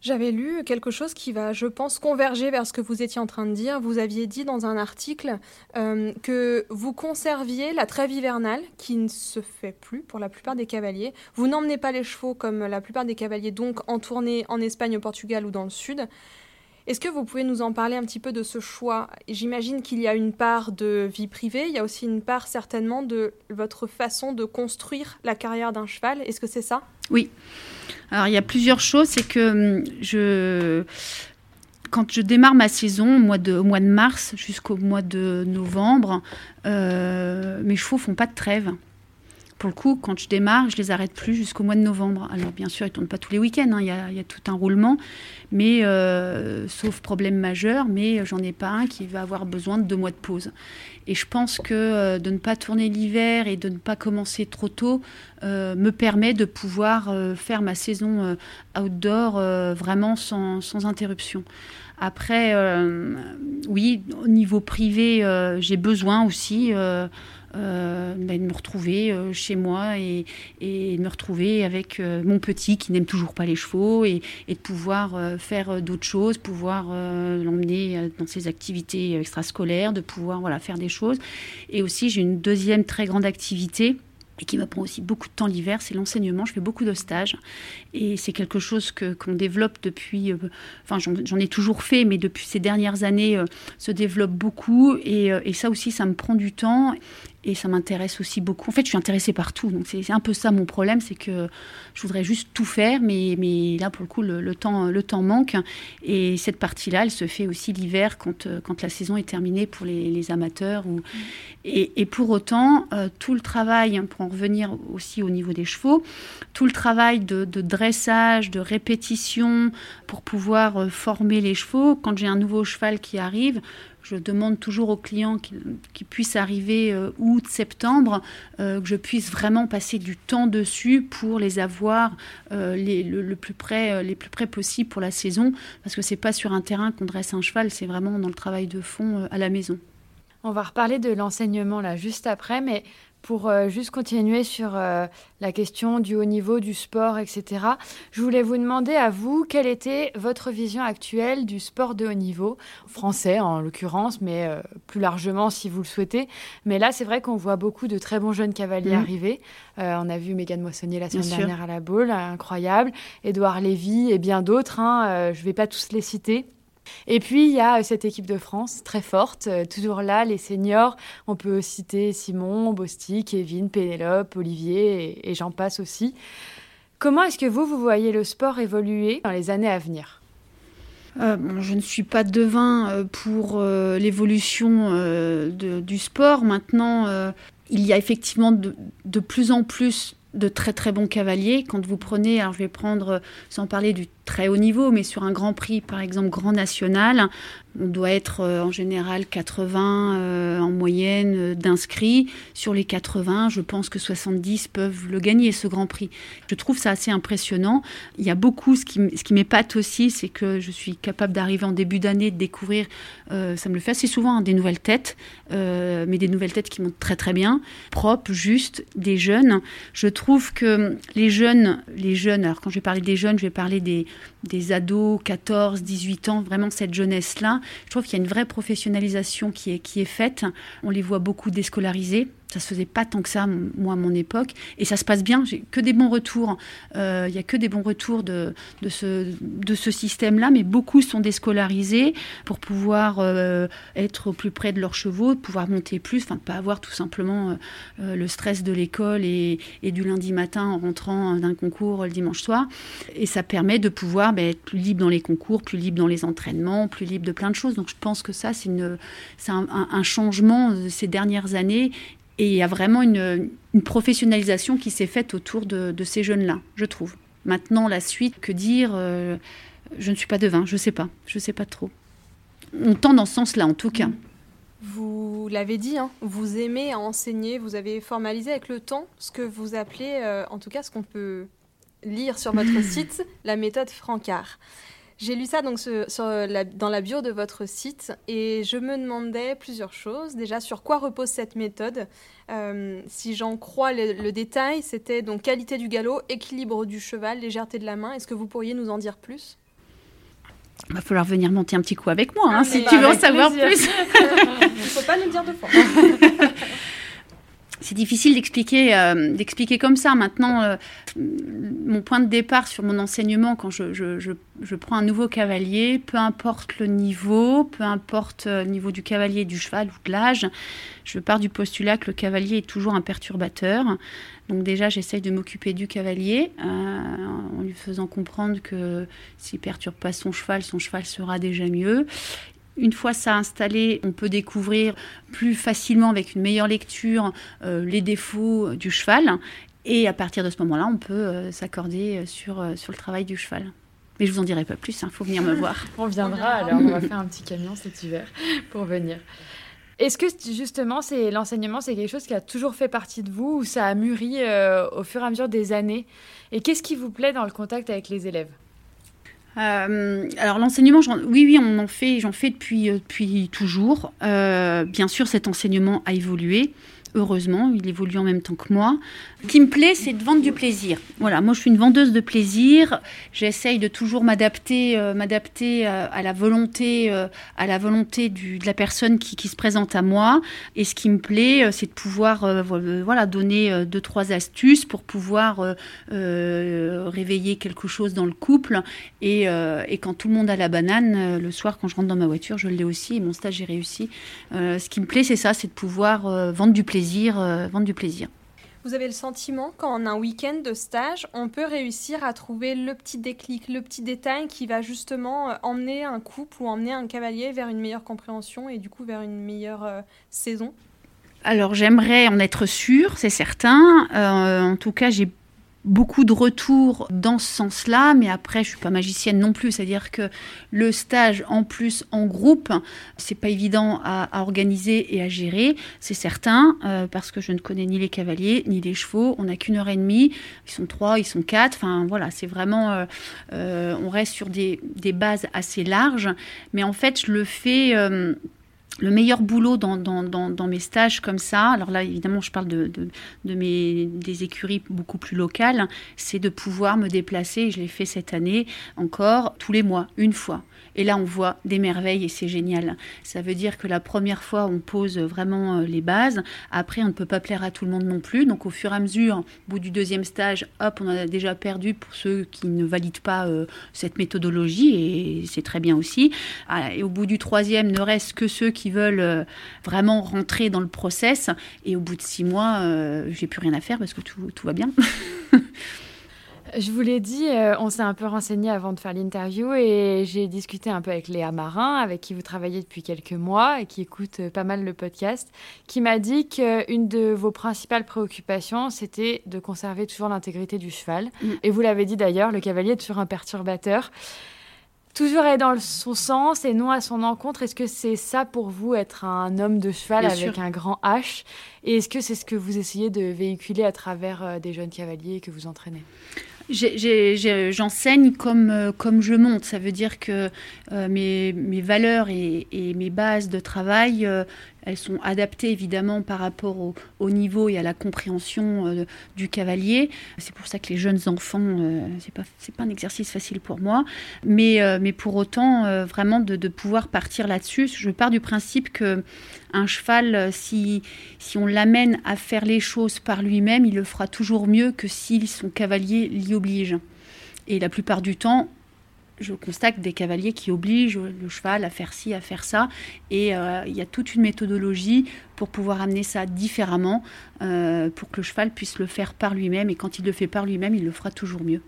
j'avais lu quelque chose qui va, je pense, converger vers ce que vous étiez en train de dire. Vous aviez dit dans un article euh, que vous conserviez la trêve hivernale, qui ne se fait plus pour la plupart des cavaliers. Vous n'emmenez pas les chevaux comme la plupart des cavaliers, donc en tournée en Espagne, au Portugal ou dans le Sud. Est-ce que vous pouvez nous en parler un petit peu de ce choix? J'imagine qu'il y a une part de vie privée, il y a aussi une part certainement de votre façon de construire la carrière d'un cheval. Est-ce que c'est ça? Oui. Alors il y a plusieurs choses. C'est que hum, je quand je démarre ma saison au mois de, mars jusqu'au mois de novembre, euh, mes chevaux font pas de trêve pour le coup, quand je démarre, je les arrête plus jusqu'au mois de novembre. Alors bien sûr, ils tournent pas tous les week-ends, hein. il, y a, tout un roulement, mais euh, sauf problème majeur, mais j'en ai pas un qui va avoir besoin de deux mois de pause. Et je pense que euh, de ne pas tourner l'hiver et de ne pas commencer trop tôt euh, me permet de pouvoir faire ma saison outdoor vraiment sans, interruption. Après, oui, au niveau privé, j'ai besoin aussi ben, de me retrouver euh, chez moi et, de me retrouver avec euh, mon petit qui n'aime toujours pas les chevaux et, de pouvoir faire d'autres choses, pouvoir l'emmener dans ses activités extrascolaires, de pouvoir voilà, faire des choses. Et aussi, j'ai une deuxième très grande activité et qui me prend aussi beaucoup de temps l'hiver, c'est l'enseignement. Je fais beaucoup de stages et c'est quelque chose que qu'on développe depuis. enfin, j'en ai toujours fait, mais depuis ces dernières années, se développe beaucoup et, ça aussi, ça me prend du temps et ça m'intéresse aussi beaucoup. En fait, je suis intéressée par tout. Donc, c'est un peu ça mon problème, c'est que je voudrais juste tout faire, mais, mais là, pour le coup, le, temps, le temps manque. Et cette partie-là, elle se fait aussi l'hiver quand, euh, quand la saison est terminée pour les, amateurs. Ou... Et, pour autant, euh, tout le travail, pour en revenir aussi au niveau des chevaux, tout le travail de, dressage, de répétition pour pouvoir euh, former les chevaux, quand j'ai un nouveau cheval qui arrive, je demande toujours aux clients qui, puissent arriver août, septembre, que je puisse vraiment passer du temps dessus pour les avoir les, le, plus près, les plus près possible pour la saison, parce que c'est pas sur un terrain qu'on dresse un cheval, c'est vraiment dans le travail de fond à la maison. On va reparler de l'enseignement là juste après, mais pour euh, juste continuer sur euh, la question du haut niveau, du sport, etc., je voulais vous demander à vous quelle était votre vision actuelle du sport de haut niveau, français en l'occurrence, mais euh, plus largement si vous le souhaitez. Mais là, c'est vrai qu'on voit beaucoup de très bons jeunes cavaliers mmh. arriver. on a vu Mégane Moissonnier la semaine dernière à la boule, incroyable. Édouard Lévy et bien d'autres. Hein, je ne vais pas tous les citer. Et puis, il y a euh, cette équipe de France très forte, euh, toujours là, les seniors. On peut citer Simon, Bosti, Kevin, Pénélope, Olivier et, j'en passe aussi. Comment est-ce que vous, vous voyez le sport évoluer dans les années à venir? Euh, je ne suis pas devin pour l'évolution du sport. Maintenant, il y a effectivement de, de, plus en plus de très très bons cavaliers. Quand vous prenez, alors je vais prendre, sans parler du très haut niveau, mais sur un grand prix, par exemple grand national, on doit être euh, en général 80 euh, en moyenne euh, d'inscrits. Sur les 80, je pense que 70 peuvent le gagner, ce Grand Prix. Je trouve ça assez impressionnant. Il y a beaucoup, ce qui, ce qui m'épate aussi, c'est que je suis capable d'arriver en début d'année, de découvrir, ça me le fait assez souvent, hein, des nouvelles têtes, mais des nouvelles têtes qui montent très très bien, propres, justes, des jeunes. Je trouve que les jeunes, les jeunes, alors quand je vais parler des jeunes, je vais parler des, des ados, 14, 18 ans, vraiment cette jeunesse-là, je trouve qu'il y a une vraie professionnalisation qui est, faite. On les voit beaucoup déscolarisés. Ça se faisait pas tant que ça, moi, à mon époque. Et ça se passe bien. J'ai que des bons retours. Euh, il y a que des bons retours de, de ce, de ce système-là. Mais beaucoup sont déscolarisés pour pouvoir euh, être au plus près de leurs chevaux, pouvoir monter plus, enfin, pas avoir tout simplement euh, le stress de l'école et, du lundi matin en rentrant d'un concours le dimanche soir. Et ça permet de pouvoir ben, être plus libre dans les concours, plus libre dans les entraînements, plus libre de plein de choses. Donc je pense que ça, c'est un, un changement de ces dernières années et il y a vraiment une, professionnalisation qui s'est faite autour de, ces jeunes-là, je trouve. Maintenant, la suite, que dire euh, Je ne suis pas devin, je ne sais pas, je ne sais pas trop. On tend dans ce sens-là, en tout cas. Vous l'avez dit, hein, vous aimez enseigner, vous avez formalisé avec le temps ce que vous appelez, euh, en tout cas ce qu'on peut lire sur votre site, la méthode Francard. J'ai lu ça donc dans la bio de votre site et je me demandais plusieurs choses. Déjà, sur quoi repose cette méthode? Euh, Si j'en crois le, détail, c'était donc qualité du galop, équilibre du cheval, légèreté de la main. Est-ce que vous pourriez nous en dire plus? Il va falloir venir monter un petit coup avec moi hein, si tu veux en savoir plus. Il ne faut pas nous dire de fois. c'est difficile d'expliquer euh, d'expliquer comme ça. Maintenant, euh, mon point de départ sur mon enseignement, quand je, prends un nouveau cavalier, peu importe le niveau, peu importe le niveau du cavalier, du cheval ou de l'âge, je pars du postulat que le cavalier est toujours un perturbateur. Donc déjà, j'essaye de m'occuper du cavalier euh, en lui faisant comprendre que s'il perturbe pas son cheval, son cheval sera déjà mieux. Une fois ça installé, on peut découvrir plus facilement avec une meilleure lecture euh, les défauts du cheval. Et à partir de ce moment-là, on peut euh, s'accorder sur, euh, sur le travail du cheval. Mais je vous en dirai pas plus, il hein, faut venir me voir. on viendra alors, on va faire un petit camion cet hiver pour venir. Est-ce que justement, c'est l'enseignement, c'est quelque chose qui a toujours fait partie de vous ou ça a mûri au fur et à mesure des années? Et qu'est-ce qui vous plaît dans le contact avec les élèves? Euh, alors l'enseignement, oui, oui, on en fait, j'en fais depuis, euh, toujours. Euh, bien sûr, cet enseignement a évolué heureusement, il évolue en même temps que moi. Ce qui me plaît, c'est de vendre du plaisir. Voilà, moi je suis une vendeuse de plaisir. J'essaye de toujours m'adapter, euh, m'adapter euh, à la volonté, euh, à la volonté de la personne qui, se présente à moi. Et ce qui me plaît, c'est de pouvoir, voilà, donner deux trois astuces pour pouvoir réveiller quelque chose dans le couple. Et, et, quand tout le monde a la banane, le soir quand je rentre dans ma voiture, je l'ai aussi. Et mon stage j'ai réussi. ce qui me plaît, c'est ça, c'est de pouvoir vendre du plaisir euh, vendre du plaisir. Vous avez le sentiment qu'en un week-end de stage, on peut réussir à trouver le petit déclic, le petit détail qui va justement euh, emmener un couple ou emmener un cavalier vers une meilleure compréhension et du coup vers une meilleure euh, saison? Alors j'aimerais en être sûre, c'est certain. en tout cas, j'ai beaucoup de retours dans ce sens-là, mais après, je suis pas magicienne non plus. C'est-à-dire que le stage en plus en groupe, c'est pas évident à, organiser et à gérer, c'est certain, euh, parce que je ne connais ni les cavaliers ni les chevaux. On n'a qu'une heure et demie. Ils sont trois, ils sont quatre. Enfin voilà, c'est vraiment, euh, euh, on reste sur des, des, bases assez larges. Mais en fait, je le fais le meilleur boulot dans, mes stages comme ça, alors là évidemment je parle de, mes, des écuries beaucoup plus locales, c'est de pouvoir me déplacer, je l'ai fait cette année encore, tous les mois, une fois. Et là, on voit des merveilles et c'est génial. Ça veut dire que la première fois, on pose vraiment euh, les bases. Après, on ne peut pas plaire à tout le monde non plus. Donc, au fur et à mesure, au bout du deuxième stage, hop, on a déjà perdu pour ceux qui ne valident pas euh, cette méthodologie et c'est très bien aussi. Ah, et au bout du troisième, ne reste que ceux qui veulent euh, vraiment rentrer dans le process. Et au bout de six mois, j'ai plus rien à faire parce que tout, tout va bien. Je vous l'ai dit, euh, on s'est un peu renseigné avant de faire l'interview et j'ai discuté un peu avec Léa Marin, avec qui vous travaillez depuis quelques mois et qui écoute euh, pas mal le podcast, qui m'a dit qu'une de vos principales préoccupations, c'était de conserver toujours l'intégrité du cheval. Mm. Et vous l'avez dit d'ailleurs, le cavalier est toujours un perturbateur. Toujours aller dans son sens et non à son encontre. Est-ce que c'est ça pour vous, être un homme de cheval avec un grand H? Et est-ce que c'est ce que vous essayez de véhiculer à travers euh, des jeunes cavaliers que vous entraînez? J'enseigne comme, euh, comme je monte. Ça veut dire que euh, mes, valeurs et, et, mes bases de travail, euh, elles sont adaptées évidemment par rapport au, au niveau et à la compréhension du cavalier. C'est pour ça que les jeunes enfants, c'est pas pas un exercice facile pour moi, mais mais pour autant vraiment de, de pouvoir partir là-dessus. Je pars du principe que un cheval, si si on l'amène à faire les choses par lui-même, il le fera toujours mieux que si son cavalier l'y oblige. Et la plupart du temps, je constate des cavaliers qui obligent le cheval à faire ci, à faire ça. Et euh, il y a toute une méthodologie pour pouvoir amener ça différemment, euh, pour que le cheval puisse le faire par lui-même. Et quand il le fait par lui-même, il le fera toujours mieux.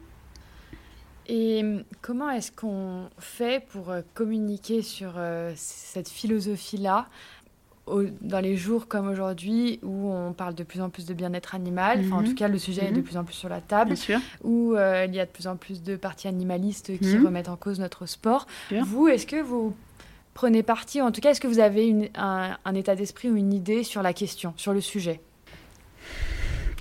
Et comment est-ce qu'on fait pour euh, communiquer sur cette philosophie-là? Dans les jours comme aujourd'hui où on parle de plus en plus de bien-être animal, enfin en tout mhm. cas le sujet est de mhm. plus en plus sur la table, où euh, il y a de plus en plus de partis animalistes qui mhm. remettent en cause notre sport. Vous, est-ce que vous prenez parti, ou en tout cas est-ce que vous avez un, état d'esprit ou une idée sur la question, sur le sujet?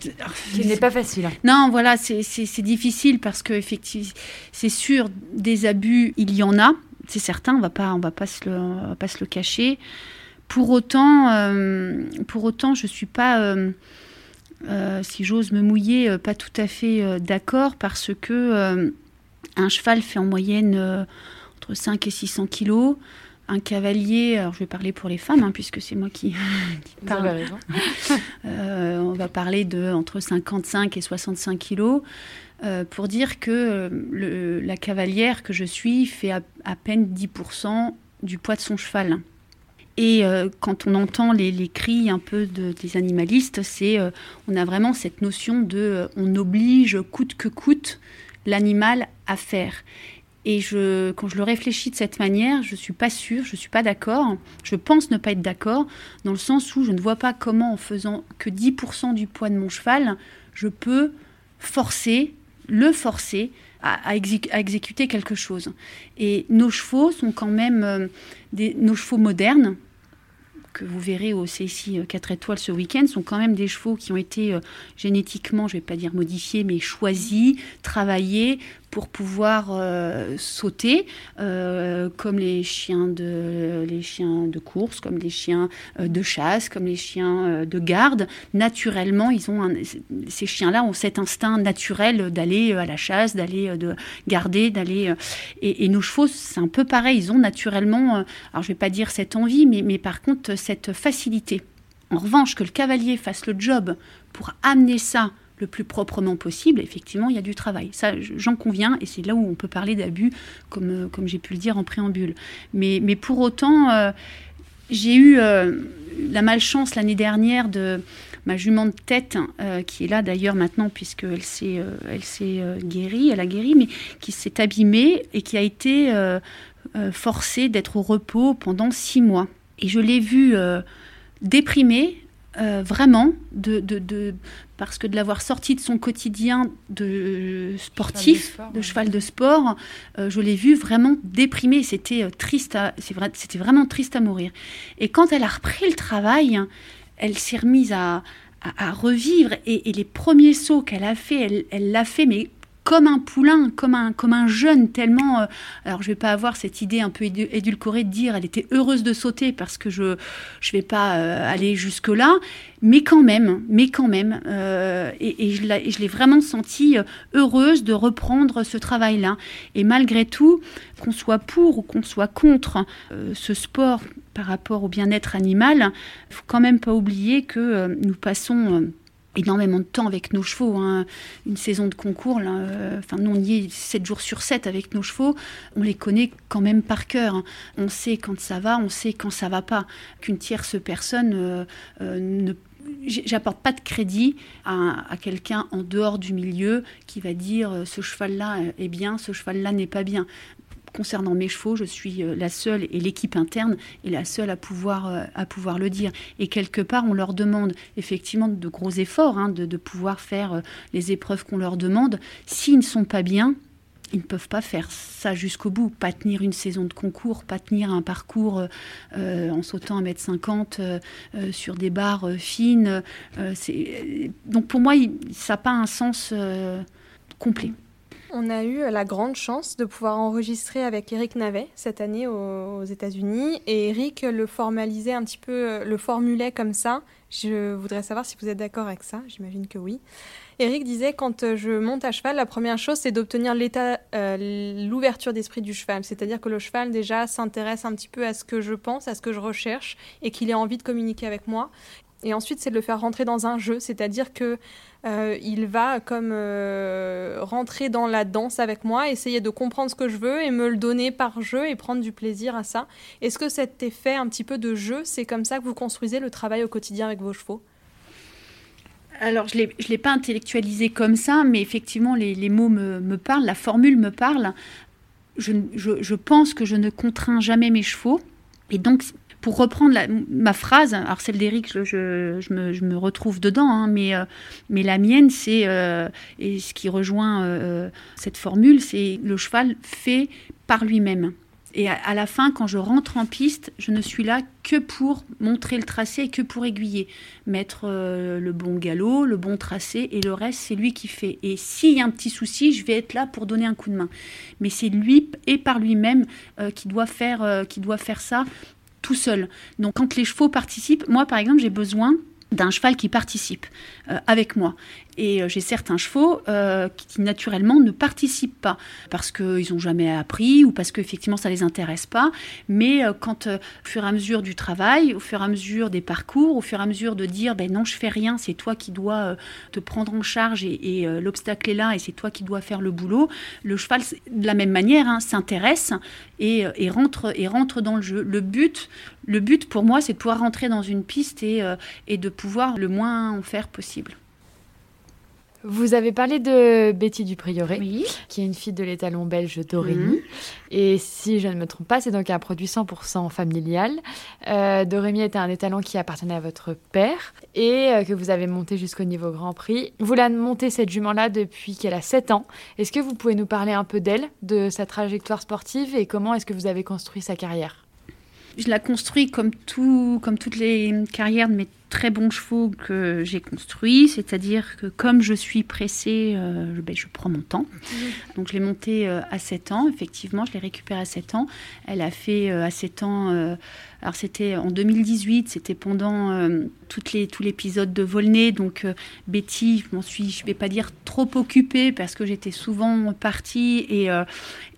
Qui n'est pas facile. Hein. Non, voilà, c'est difficile parce que effectivement, c'est sûr, des abus, il y en a, c'est certain, on va pas, on va pas se le, on va pas se le cacher. Pour autant, euh, pour autant je ne suis pas, euh, euh, si j'ose me mouiller, pas tout à fait d'accord parce que un cheval fait en moyenne entre 5 et 600 kilos. Un cavalier, alors je vais parler pour les femmes, hein, puisque c'est moi qui, parle. on va parler de entre 55 et 65 kilos. pour dire que la cavalière que je suis fait à, à peine 10% du poids de son cheval. Et euh, quand on entend les, cris un peu des animalistes, c'est euh, on a vraiment cette notion de euh, on oblige coûte que coûte l'animal à faire. Et je, quand je le réfléchis de cette manière, je ne suis pas sûre, je ne suis pas d'accord. Je pense ne pas être d'accord, dans le sens où je ne vois pas comment, en faisant que 10% du poids de mon cheval, je peux forcer, le forcer à, exécuter quelque chose. Et nos chevaux sont quand même des, nos chevaux modernes, que vous verrez au CSI 4 étoiles ce week-end sont quand même des chevaux qui ont été euh, génétiquement, je ne vais pas dire modifiés, mais choisis, travaillés pour pouvoir euh, sauter, euh, comme les chiens, de, les chiens de course, comme les chiens euh, de chasse, comme les chiens de garde. Naturellement, ils ont ces chiens-là ont cet instinct naturel d'aller à la chasse, d'aller de garder, d'aller. Et, nos chevaux, c'est un peu pareil. Ils ont naturellement, alors je vais pas dire cette envie, mais, mais par contre cette facilité. En revanche, que le cavalier fasse le job pour amener ça le plus proprement possible, effectivement, il y a du travail. Ça, j'en conviens, et c'est là où on peut parler d'abus, comme, euh, comme j'ai pu le dire en préambule. Mais, mais pour autant, euh, j'ai eu euh, la malchance l'année dernière de ma jument de tête, qui est là d'ailleurs maintenant, puisqu'elle s'est, elle s'est guérie, elle a guéri, mais qui s'est abîmée et qui a été forcée d'être au repos pendant six mois. Et je l'ai vue déprimée, vraiment, de, de, parce que de l'avoir sorti de son quotidien de sportif, de cheval de sport, je l'ai vu vraiment déprimée. C'était triste, c'était vraiment triste à mourir. Et quand elle a repris le travail, elle s'est remise à, à, revivre. Et, les premiers sauts qu'elle a fait, elle l'a fait, mais comme un poulain, comme un, comme un jeune, tellement... Euh, alors, je vais pas avoir cette idée un peu édulcorée de dire elle était heureuse de sauter parce que je ne vais pas euh, aller jusque-là, mais quand même, mais quand même. Euh, et, je l'ai vraiment sentie heureuse de reprendre ce travail-là. Et malgré tout, qu'on soit pour ou qu'on soit contre ce sport par rapport au bien-être animal, faut quand même pas oublier que nous passons énormément de temps avec nos chevaux. Hein. Une saison de concours, euh, nous on y est 7 jours sur 7 avec nos chevaux, on les connaît quand même par cœur. Hein. On sait quand ça va, on sait quand ça va pas. Qu'une tierce personne euh, euh, ne j'apporte pas de crédit à, à quelqu'un en dehors du milieu qui va dire ce cheval-là est bien, ce cheval-là n'est pas bien concernant mes chevaux, je suis euh, la seule et l'équipe interne est la seule à pouvoir, euh, à pouvoir le dire. Et quelque part, on leur demande effectivement de gros efforts, hein, de, pouvoir faire euh, les épreuves qu'on leur demande. S'ils ne sont pas bien, ils ne peuvent pas faire ça jusqu'au bout, pas tenir une saison de concours, pas tenir un parcours en sautant 1m50 sur des barres fines. donc pour moi, ça n'a pas un sens complet. On a eu la grande chance de pouvoir enregistrer avec Eric Navet cette année aux, États-Unis et Eric le formalisait un petit peu, le formulait comme ça. Je voudrais savoir si vous êtes d'accord avec ça, j'imagine que oui. Eric disait quand je monte à cheval, la première chose c'est d'obtenir l'état, euh, l'ouverture d'esprit du cheval, c'est-à-dire que le cheval déjà s'intéresse un petit peu à ce que je pense, à ce que je recherche et qu'il ait envie de communiquer avec moi. Et ensuite, c'est de le faire rentrer dans un jeu, c'est-à-dire que euh, il va comme euh, rentrer dans la danse avec moi, essayer de comprendre ce que je veux et me le donner par jeu et prendre du plaisir à ça. Est-ce que cet effet un petit peu de jeu, c'est comme ça que vous construisez le travail au quotidien avec vos chevaux? Alors, je ne l'ai pas intellectualisé comme ça, mais effectivement, les, mots me, parlent, la formule me parle. je, pense que je ne contrains jamais mes chevaux. Et donc, pour reprendre ma phrase, alors celle d'Éric, je, me, retrouve dedans, hein, mais, euh, mais la mienne, c'est, euh, et ce qui rejoint euh, cette formule, c'est le cheval fait par lui-même. Et à, la fin, quand je rentre en piste, je ne suis là que pour montrer le tracé et que pour aiguiller, mettre le bon galop, le bon tracé, et le reste, c'est lui qui fait. Et s'il y a un petit souci, je vais être là pour donner un coup de main. Mais c'est lui et par lui-même qui doit qui doit faire ça tout seul. Donc quand les chevaux participent, moi par exemple j'ai besoin d'un cheval qui participe euh, avec moi. Et euh, j'ai certains chevaux euh, qui naturellement ne participent pas parce qu'ils n'ont jamais appris ou parce qu'effectivement ça ne les intéresse pas. Mais quand au fur et à mesure du travail, au fur et à mesure des parcours, au fur et à mesure de dire ben non je fais rien, c'est toi qui dois te prendre en charge et, l'obstacle est là et c'est toi qui dois faire le boulot, le cheval de la même manière hein, s'intéresse et, rentre, et rentre dans le jeu. Le but, le but pour moi c'est de pouvoir rentrer dans une piste et de pouvoir le moins en faire possible. Vous avez parlé de Betty du qui est une fille de l'étalon belge d'Aurélie. Mhm. Et si je ne me trompe pas, c'est donc un produit 100% familial. Euh, Dorémy était un étalon qui appartenait à votre père et euh, que vous avez monté jusqu'au niveau Grand Prix. Vous l'avez montée, cette jument-là, depuis qu'elle a 7 ans. Est-ce que vous pouvez nous parler un peu d'elle, de sa trajectoire sportive et comment est-ce que vous avez construit sa carrière? Je la construis comme, tout, comme toutes les carrières de mes très bons chevaux que j'ai construits, c'est-à-dire que comme je suis pressée, euh, ben, je prends mon temps. Mmh. Donc je l'ai montée euh, à 7 ans, effectivement, je l'ai récupérée à 7 ans. Elle a fait euh, à 7 ans alors c'était en 2018, c'était pendant euh, les, tout l'épisode de Volney. Donc euh, Betty, je m'en suis, je vais pas dire trop occupée parce que j'étais souvent partie et, euh,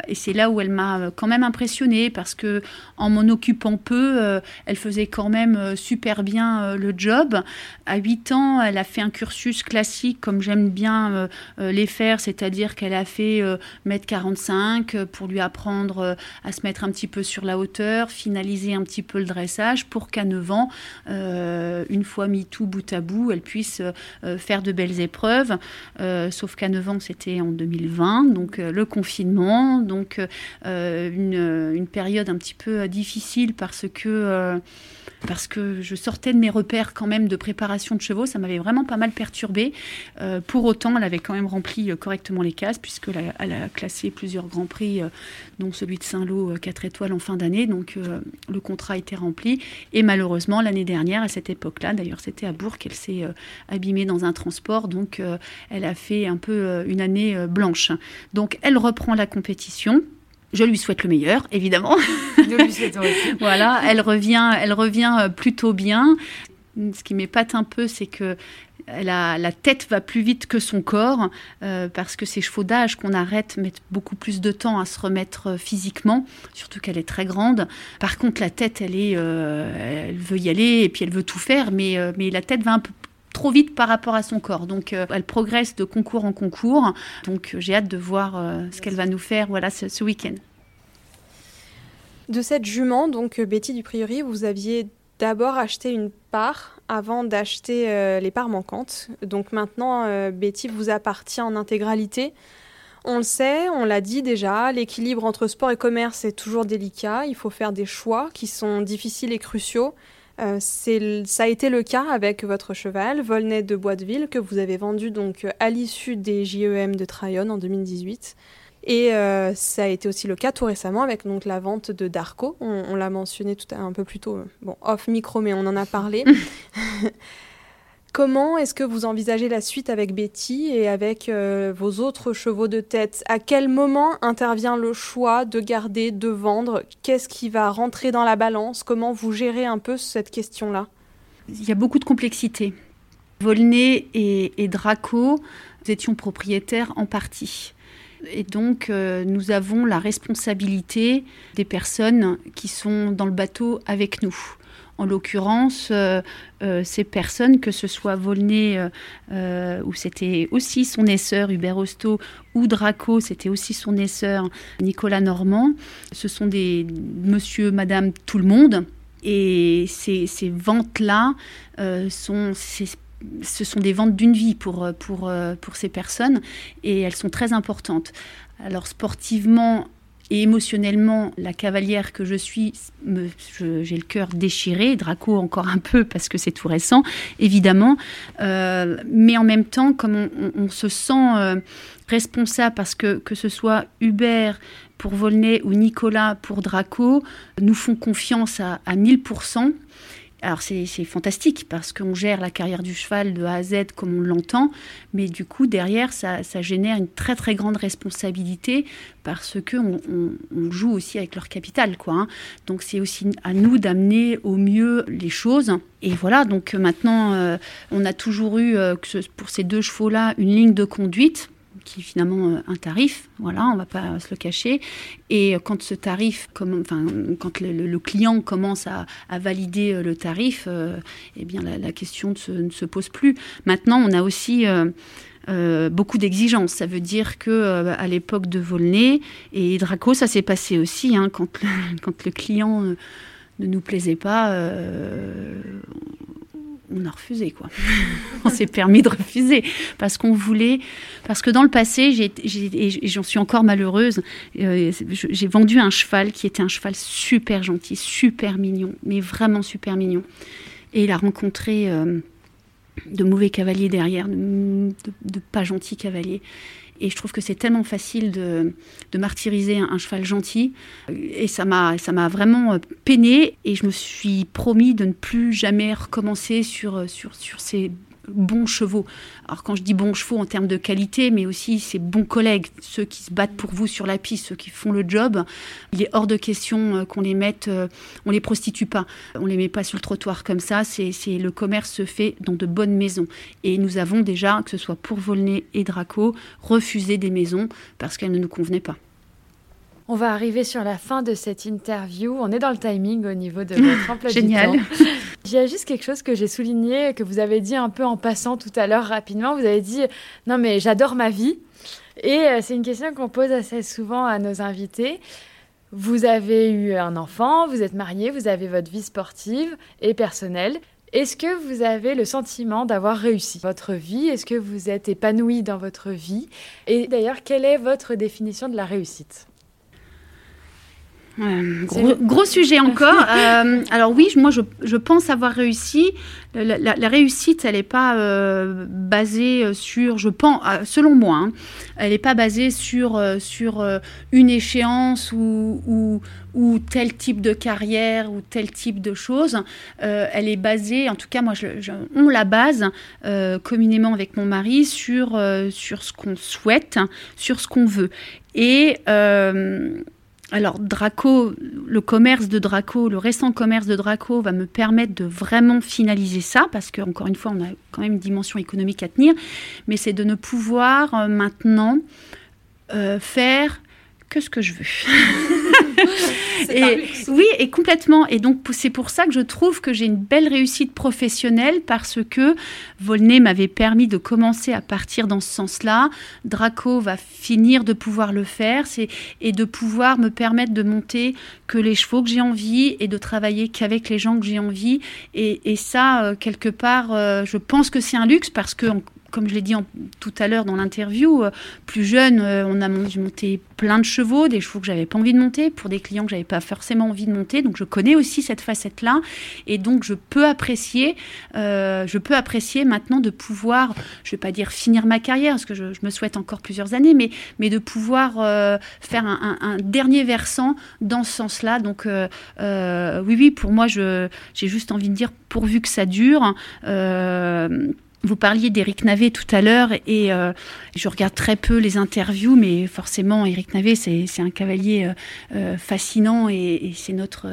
et c'est là où elle m'a quand même impressionnée parce que en m'en occupant peu, elle faisait quand même super bien le job. À 8 ans, elle a fait un cursus classique comme j'aime bien les faire, c'est-à-dire qu'elle a fait mètre 45 pour lui apprendre à se mettre un petit peu sur la hauteur, finaliser un petit peu le dressage pour qu'à 9 ans, euh, une fois mis tout bout à bout, elle puisse euh, faire de belles épreuves. Euh, sauf qu'à 9 ans, c'était en 2020, donc le confinement, donc une, période un petit peu difficile parce que parce que je sortais de mes repères quand même de préparation de chevaux, ça m'avait vraiment pas mal perturbé. pour autant, elle avait quand même rempli correctement les cases, puisqu'elle a, elle a classé plusieurs grands prix, dont celui de Saint-Lô, 4 étoiles en fin d'année. Donc le contrat été rempli. Et malheureusement, l'année dernière, à cette époque-là, d'ailleurs c'était à Bourg qu'elle s'est abîmée dans un transport, donc elle a fait un peu une année blanche. Donc elle reprend la compétition. Je lui souhaite le meilleur, évidemment. voilà, elle revient, elle revient euh, plutôt bien. Ce qui m'épate un peu, c'est que la, la, tête va plus vite que son corps, euh, parce que ces chevaux d'âge qu'on arrête mettent beaucoup plus de temps à se remettre euh, physiquement, surtout qu'elle est très grande. Par contre, la tête, elle est, elle veut y aller et puis elle veut tout faire, mais, mais la tête va un peu trop vite par rapport à son corps. Donc elle progresse de concours en concours. Donc j'ai hâte de voir ce qu'elle va nous faire voilà, ce, week-end. De cette jument, donc euh, Betty du Priori, vous aviez d'abord acheté une part avant d'acheter euh, les parts manquantes. Donc maintenant, euh, Betty vous appartient en intégralité. On le sait, on l'a dit déjà, l'équilibre entre sport et commerce est toujours délicat. Il faut faire des choix qui sont difficiles et cruciaux. Ça a été le cas avec votre cheval, Volney de Boisdeville, que vous avez vendu donc à l'issue des JEM de Tryon en 2018. Et euh, ça a été aussi le cas tout récemment avec donc, la vente de Darko. On, l'a mentionné tout à, un peu plus tôt, euh, bon, off micro, mais on en a parlé. Comment est-ce que vous envisagez la suite avec Betty et avec euh, vos autres chevaux de tête? À quel moment intervient le choix de garder, de vendre? Qu'est-ce qui va rentrer dans la balance? Comment vous gérez un peu cette question-là? Il y a beaucoup de complexité. Volney et, Draco, nous étions propriétaires en partie. Et donc, euh, nous avons la responsabilité des personnes qui sont dans le bateau avec nous. En l'occurrence, euh, euh, ces personnes, que ce soit Volney, où c'était aussi son esseur Hubert Hosto, ou Draco, c'était aussi son esseur Nicolas Normand, ce sont des monsieur, madame, tout le monde. Et ces, ventes-là sont ce sont des ventes d'une vie pour, euh, pour, euh, pour ces personnes et elles sont très importantes. Alors sportivement et émotionnellement, la cavalière que je suis, j'ai le cœur déchiré, Draco encore un peu parce que c'est tout récent, évidemment. Euh, mais en même temps, comme on, se sent responsable parce que que ce soit Hubert pour Volney ou Nicolas pour Draco, nous font confiance à, à 1000%. Alors c'est fantastique parce qu'on gère la carrière du cheval de A à Z comme on l'entend, mais du coup derrière ça, génère une très très grande responsabilité parce que on, joue aussi avec leur capital quoi. Hein. Donc c'est aussi à nous d'amener au mieux les choses. Et voilà donc maintenant euh, on a toujours eu euh, pour ces deux chevaux là une ligne de conduite qui est finalement euh, un tarif, voilà, on ne va pas se le cacher. Et quand ce tarif, enfin, quand le, client commence à, valider euh, le tarif, euh, eh bien la, question ne se, pose plus. Maintenant, on a aussi beaucoup d'exigences. Ça veut dire que à l'époque de Volney et Draco, ça s'est passé aussi. Hein, quand, le, quand le client ne nous plaisait pas, on a refusé, quoi. on s'est permis de refuser parce qu'on voulait, parce que dans le passé, j'ai, et j'en suis encore malheureuse, euh, j'ai vendu un cheval qui était un cheval super gentil, super mignon, mais vraiment super mignon. Et il a rencontré euh, de mauvais cavaliers derrière, de, de pas gentils cavaliers. Et je trouve que c'est tellement facile de, martyriser un, cheval gentil. Et ça m'a, vraiment euh, peiné. Et je me suis promis de ne plus jamais recommencer sur, sur, sur ces bons chevaux. Alors quand je dis bons chevaux en termes de qualité, mais aussi ces bons collègues, ceux qui se battent pour vous sur la piste, ceux qui font le job, il est hors de question euh, qu'on les mette, euh, on les prostitue pas, on les met pas sur le trottoir comme ça. C'est, le commerce se fait dans de bonnes maisons. Et nous avons déjà, que ce soit pour Volney et Draco, refusé des maisons parce qu'elles ne nous convenaient pas. On va arriver sur la fin de cette interview. On est dans le timing au niveau de votre emploi Génial. du temps. Il y a juste quelque chose que j'ai souligné, que vous avez dit un peu en passant tout à l'heure rapidement. Vous avez dit non mais j'adore ma vie. Et euh, c'est une question qu'on pose assez souvent à nos invités. Vous avez eu un enfant, vous êtes marié, vous avez votre vie sportive et personnelle. Est-ce que vous avez le sentiment d'avoir réussi votre vie? Est-ce que vous êtes épanoui dans votre vie? Et d'ailleurs, quelle est votre définition de la réussite? Gros, sujet encore. Euh, alors oui, moi je, pense avoir réussi. La, réussite, elle n'est pas euh, basée sur, je pense, selon moi, hein, elle n'est pas basée sur, sur une échéance ou, ou, tel type de carrière ou tel type de choses. elle est basée, en tout cas moi, je, on la base communément avec mon mari sur, sur ce qu'on souhaite, sur ce qu'on veut. Et alors Draco, le commerce de Draco, le récent commerce de Draco va me permettre de vraiment finaliser ça, parce qu'encore une fois, on a quand même une dimension économique à tenir, mais c'est de ne pouvoir euh, maintenant euh, faire que ce que je veux. et, oui, et complètement. Et donc, c'est pour ça que je trouve que j'ai une belle réussite professionnelle parce que Volney m'avait permis de commencer à partir dans ce sens-là. Draco va finir de pouvoir le faire et de pouvoir me permettre de monter que les chevaux que j'ai envie et de travailler qu'avec les gens que j'ai envie. Et, ça, euh, quelque part, euh, je pense que c'est un luxe parce que, comme je l'ai dit tout à l'heure dans l'interview, euh, plus jeune, euh, on a monté plein de chevaux, des chevaux que j'avais pas envie de monter, pour des clients que j'avais pas forcément envie de monter. Donc je connais aussi cette facette-là, et donc je peux apprécier, euh, je peux apprécier maintenant de pouvoir, je vais pas dire finir ma carrière, parce que je, me souhaite encore plusieurs années, mais, mais de pouvoir faire un, dernier versant dans ce sens-là. Donc oui, oui, pour moi, j'ai juste envie de dire pourvu que ça dure. Vous parliez d'Éric Navet tout à l'heure et euh, je regarde très peu les interviews, mais forcément, Éric Navet, c'est un cavalier euh, euh, fascinant et, c'est notre,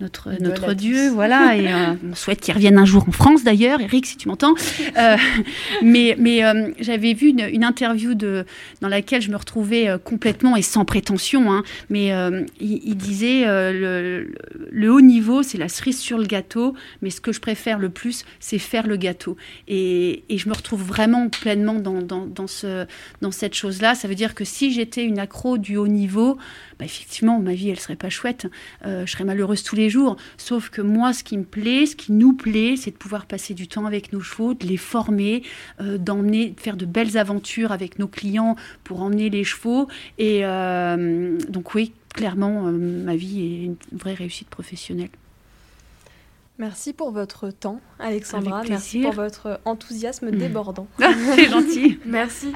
notre, notre Dieu. Voilà, et on souhaite qu'il revienne un jour en France d'ailleurs, Éric, si tu m'entends. mais mais j'avais vu une, interview de, dans laquelle je me retrouvais complètement et sans prétention, hein, mais il, disait le, le, haut niveau, c'est la cerise sur le gâteau, mais ce que je préfère le plus, c'est faire le gâteau. Et et, je me retrouve vraiment pleinement dans, dans, ce, dans cette chose-là. Ça veut dire que si j'étais une accro du haut niveau, bah effectivement, ma vie, elle serait pas chouette. Euh, je serais malheureuse tous les jours. Sauf que moi, ce qui me plaît, ce qui nous plaît, c'est de pouvoir passer du temps avec nos chevaux, de les former, euh, d'emmener, de faire de belles aventures avec nos clients pour emmener les chevaux. Et euh, donc oui, clairement, ma vie est une vraie réussite professionnelle. Merci pour votre temps, Alexandra. Merci pour votre enthousiasme débordant. C'est gentil. Merci.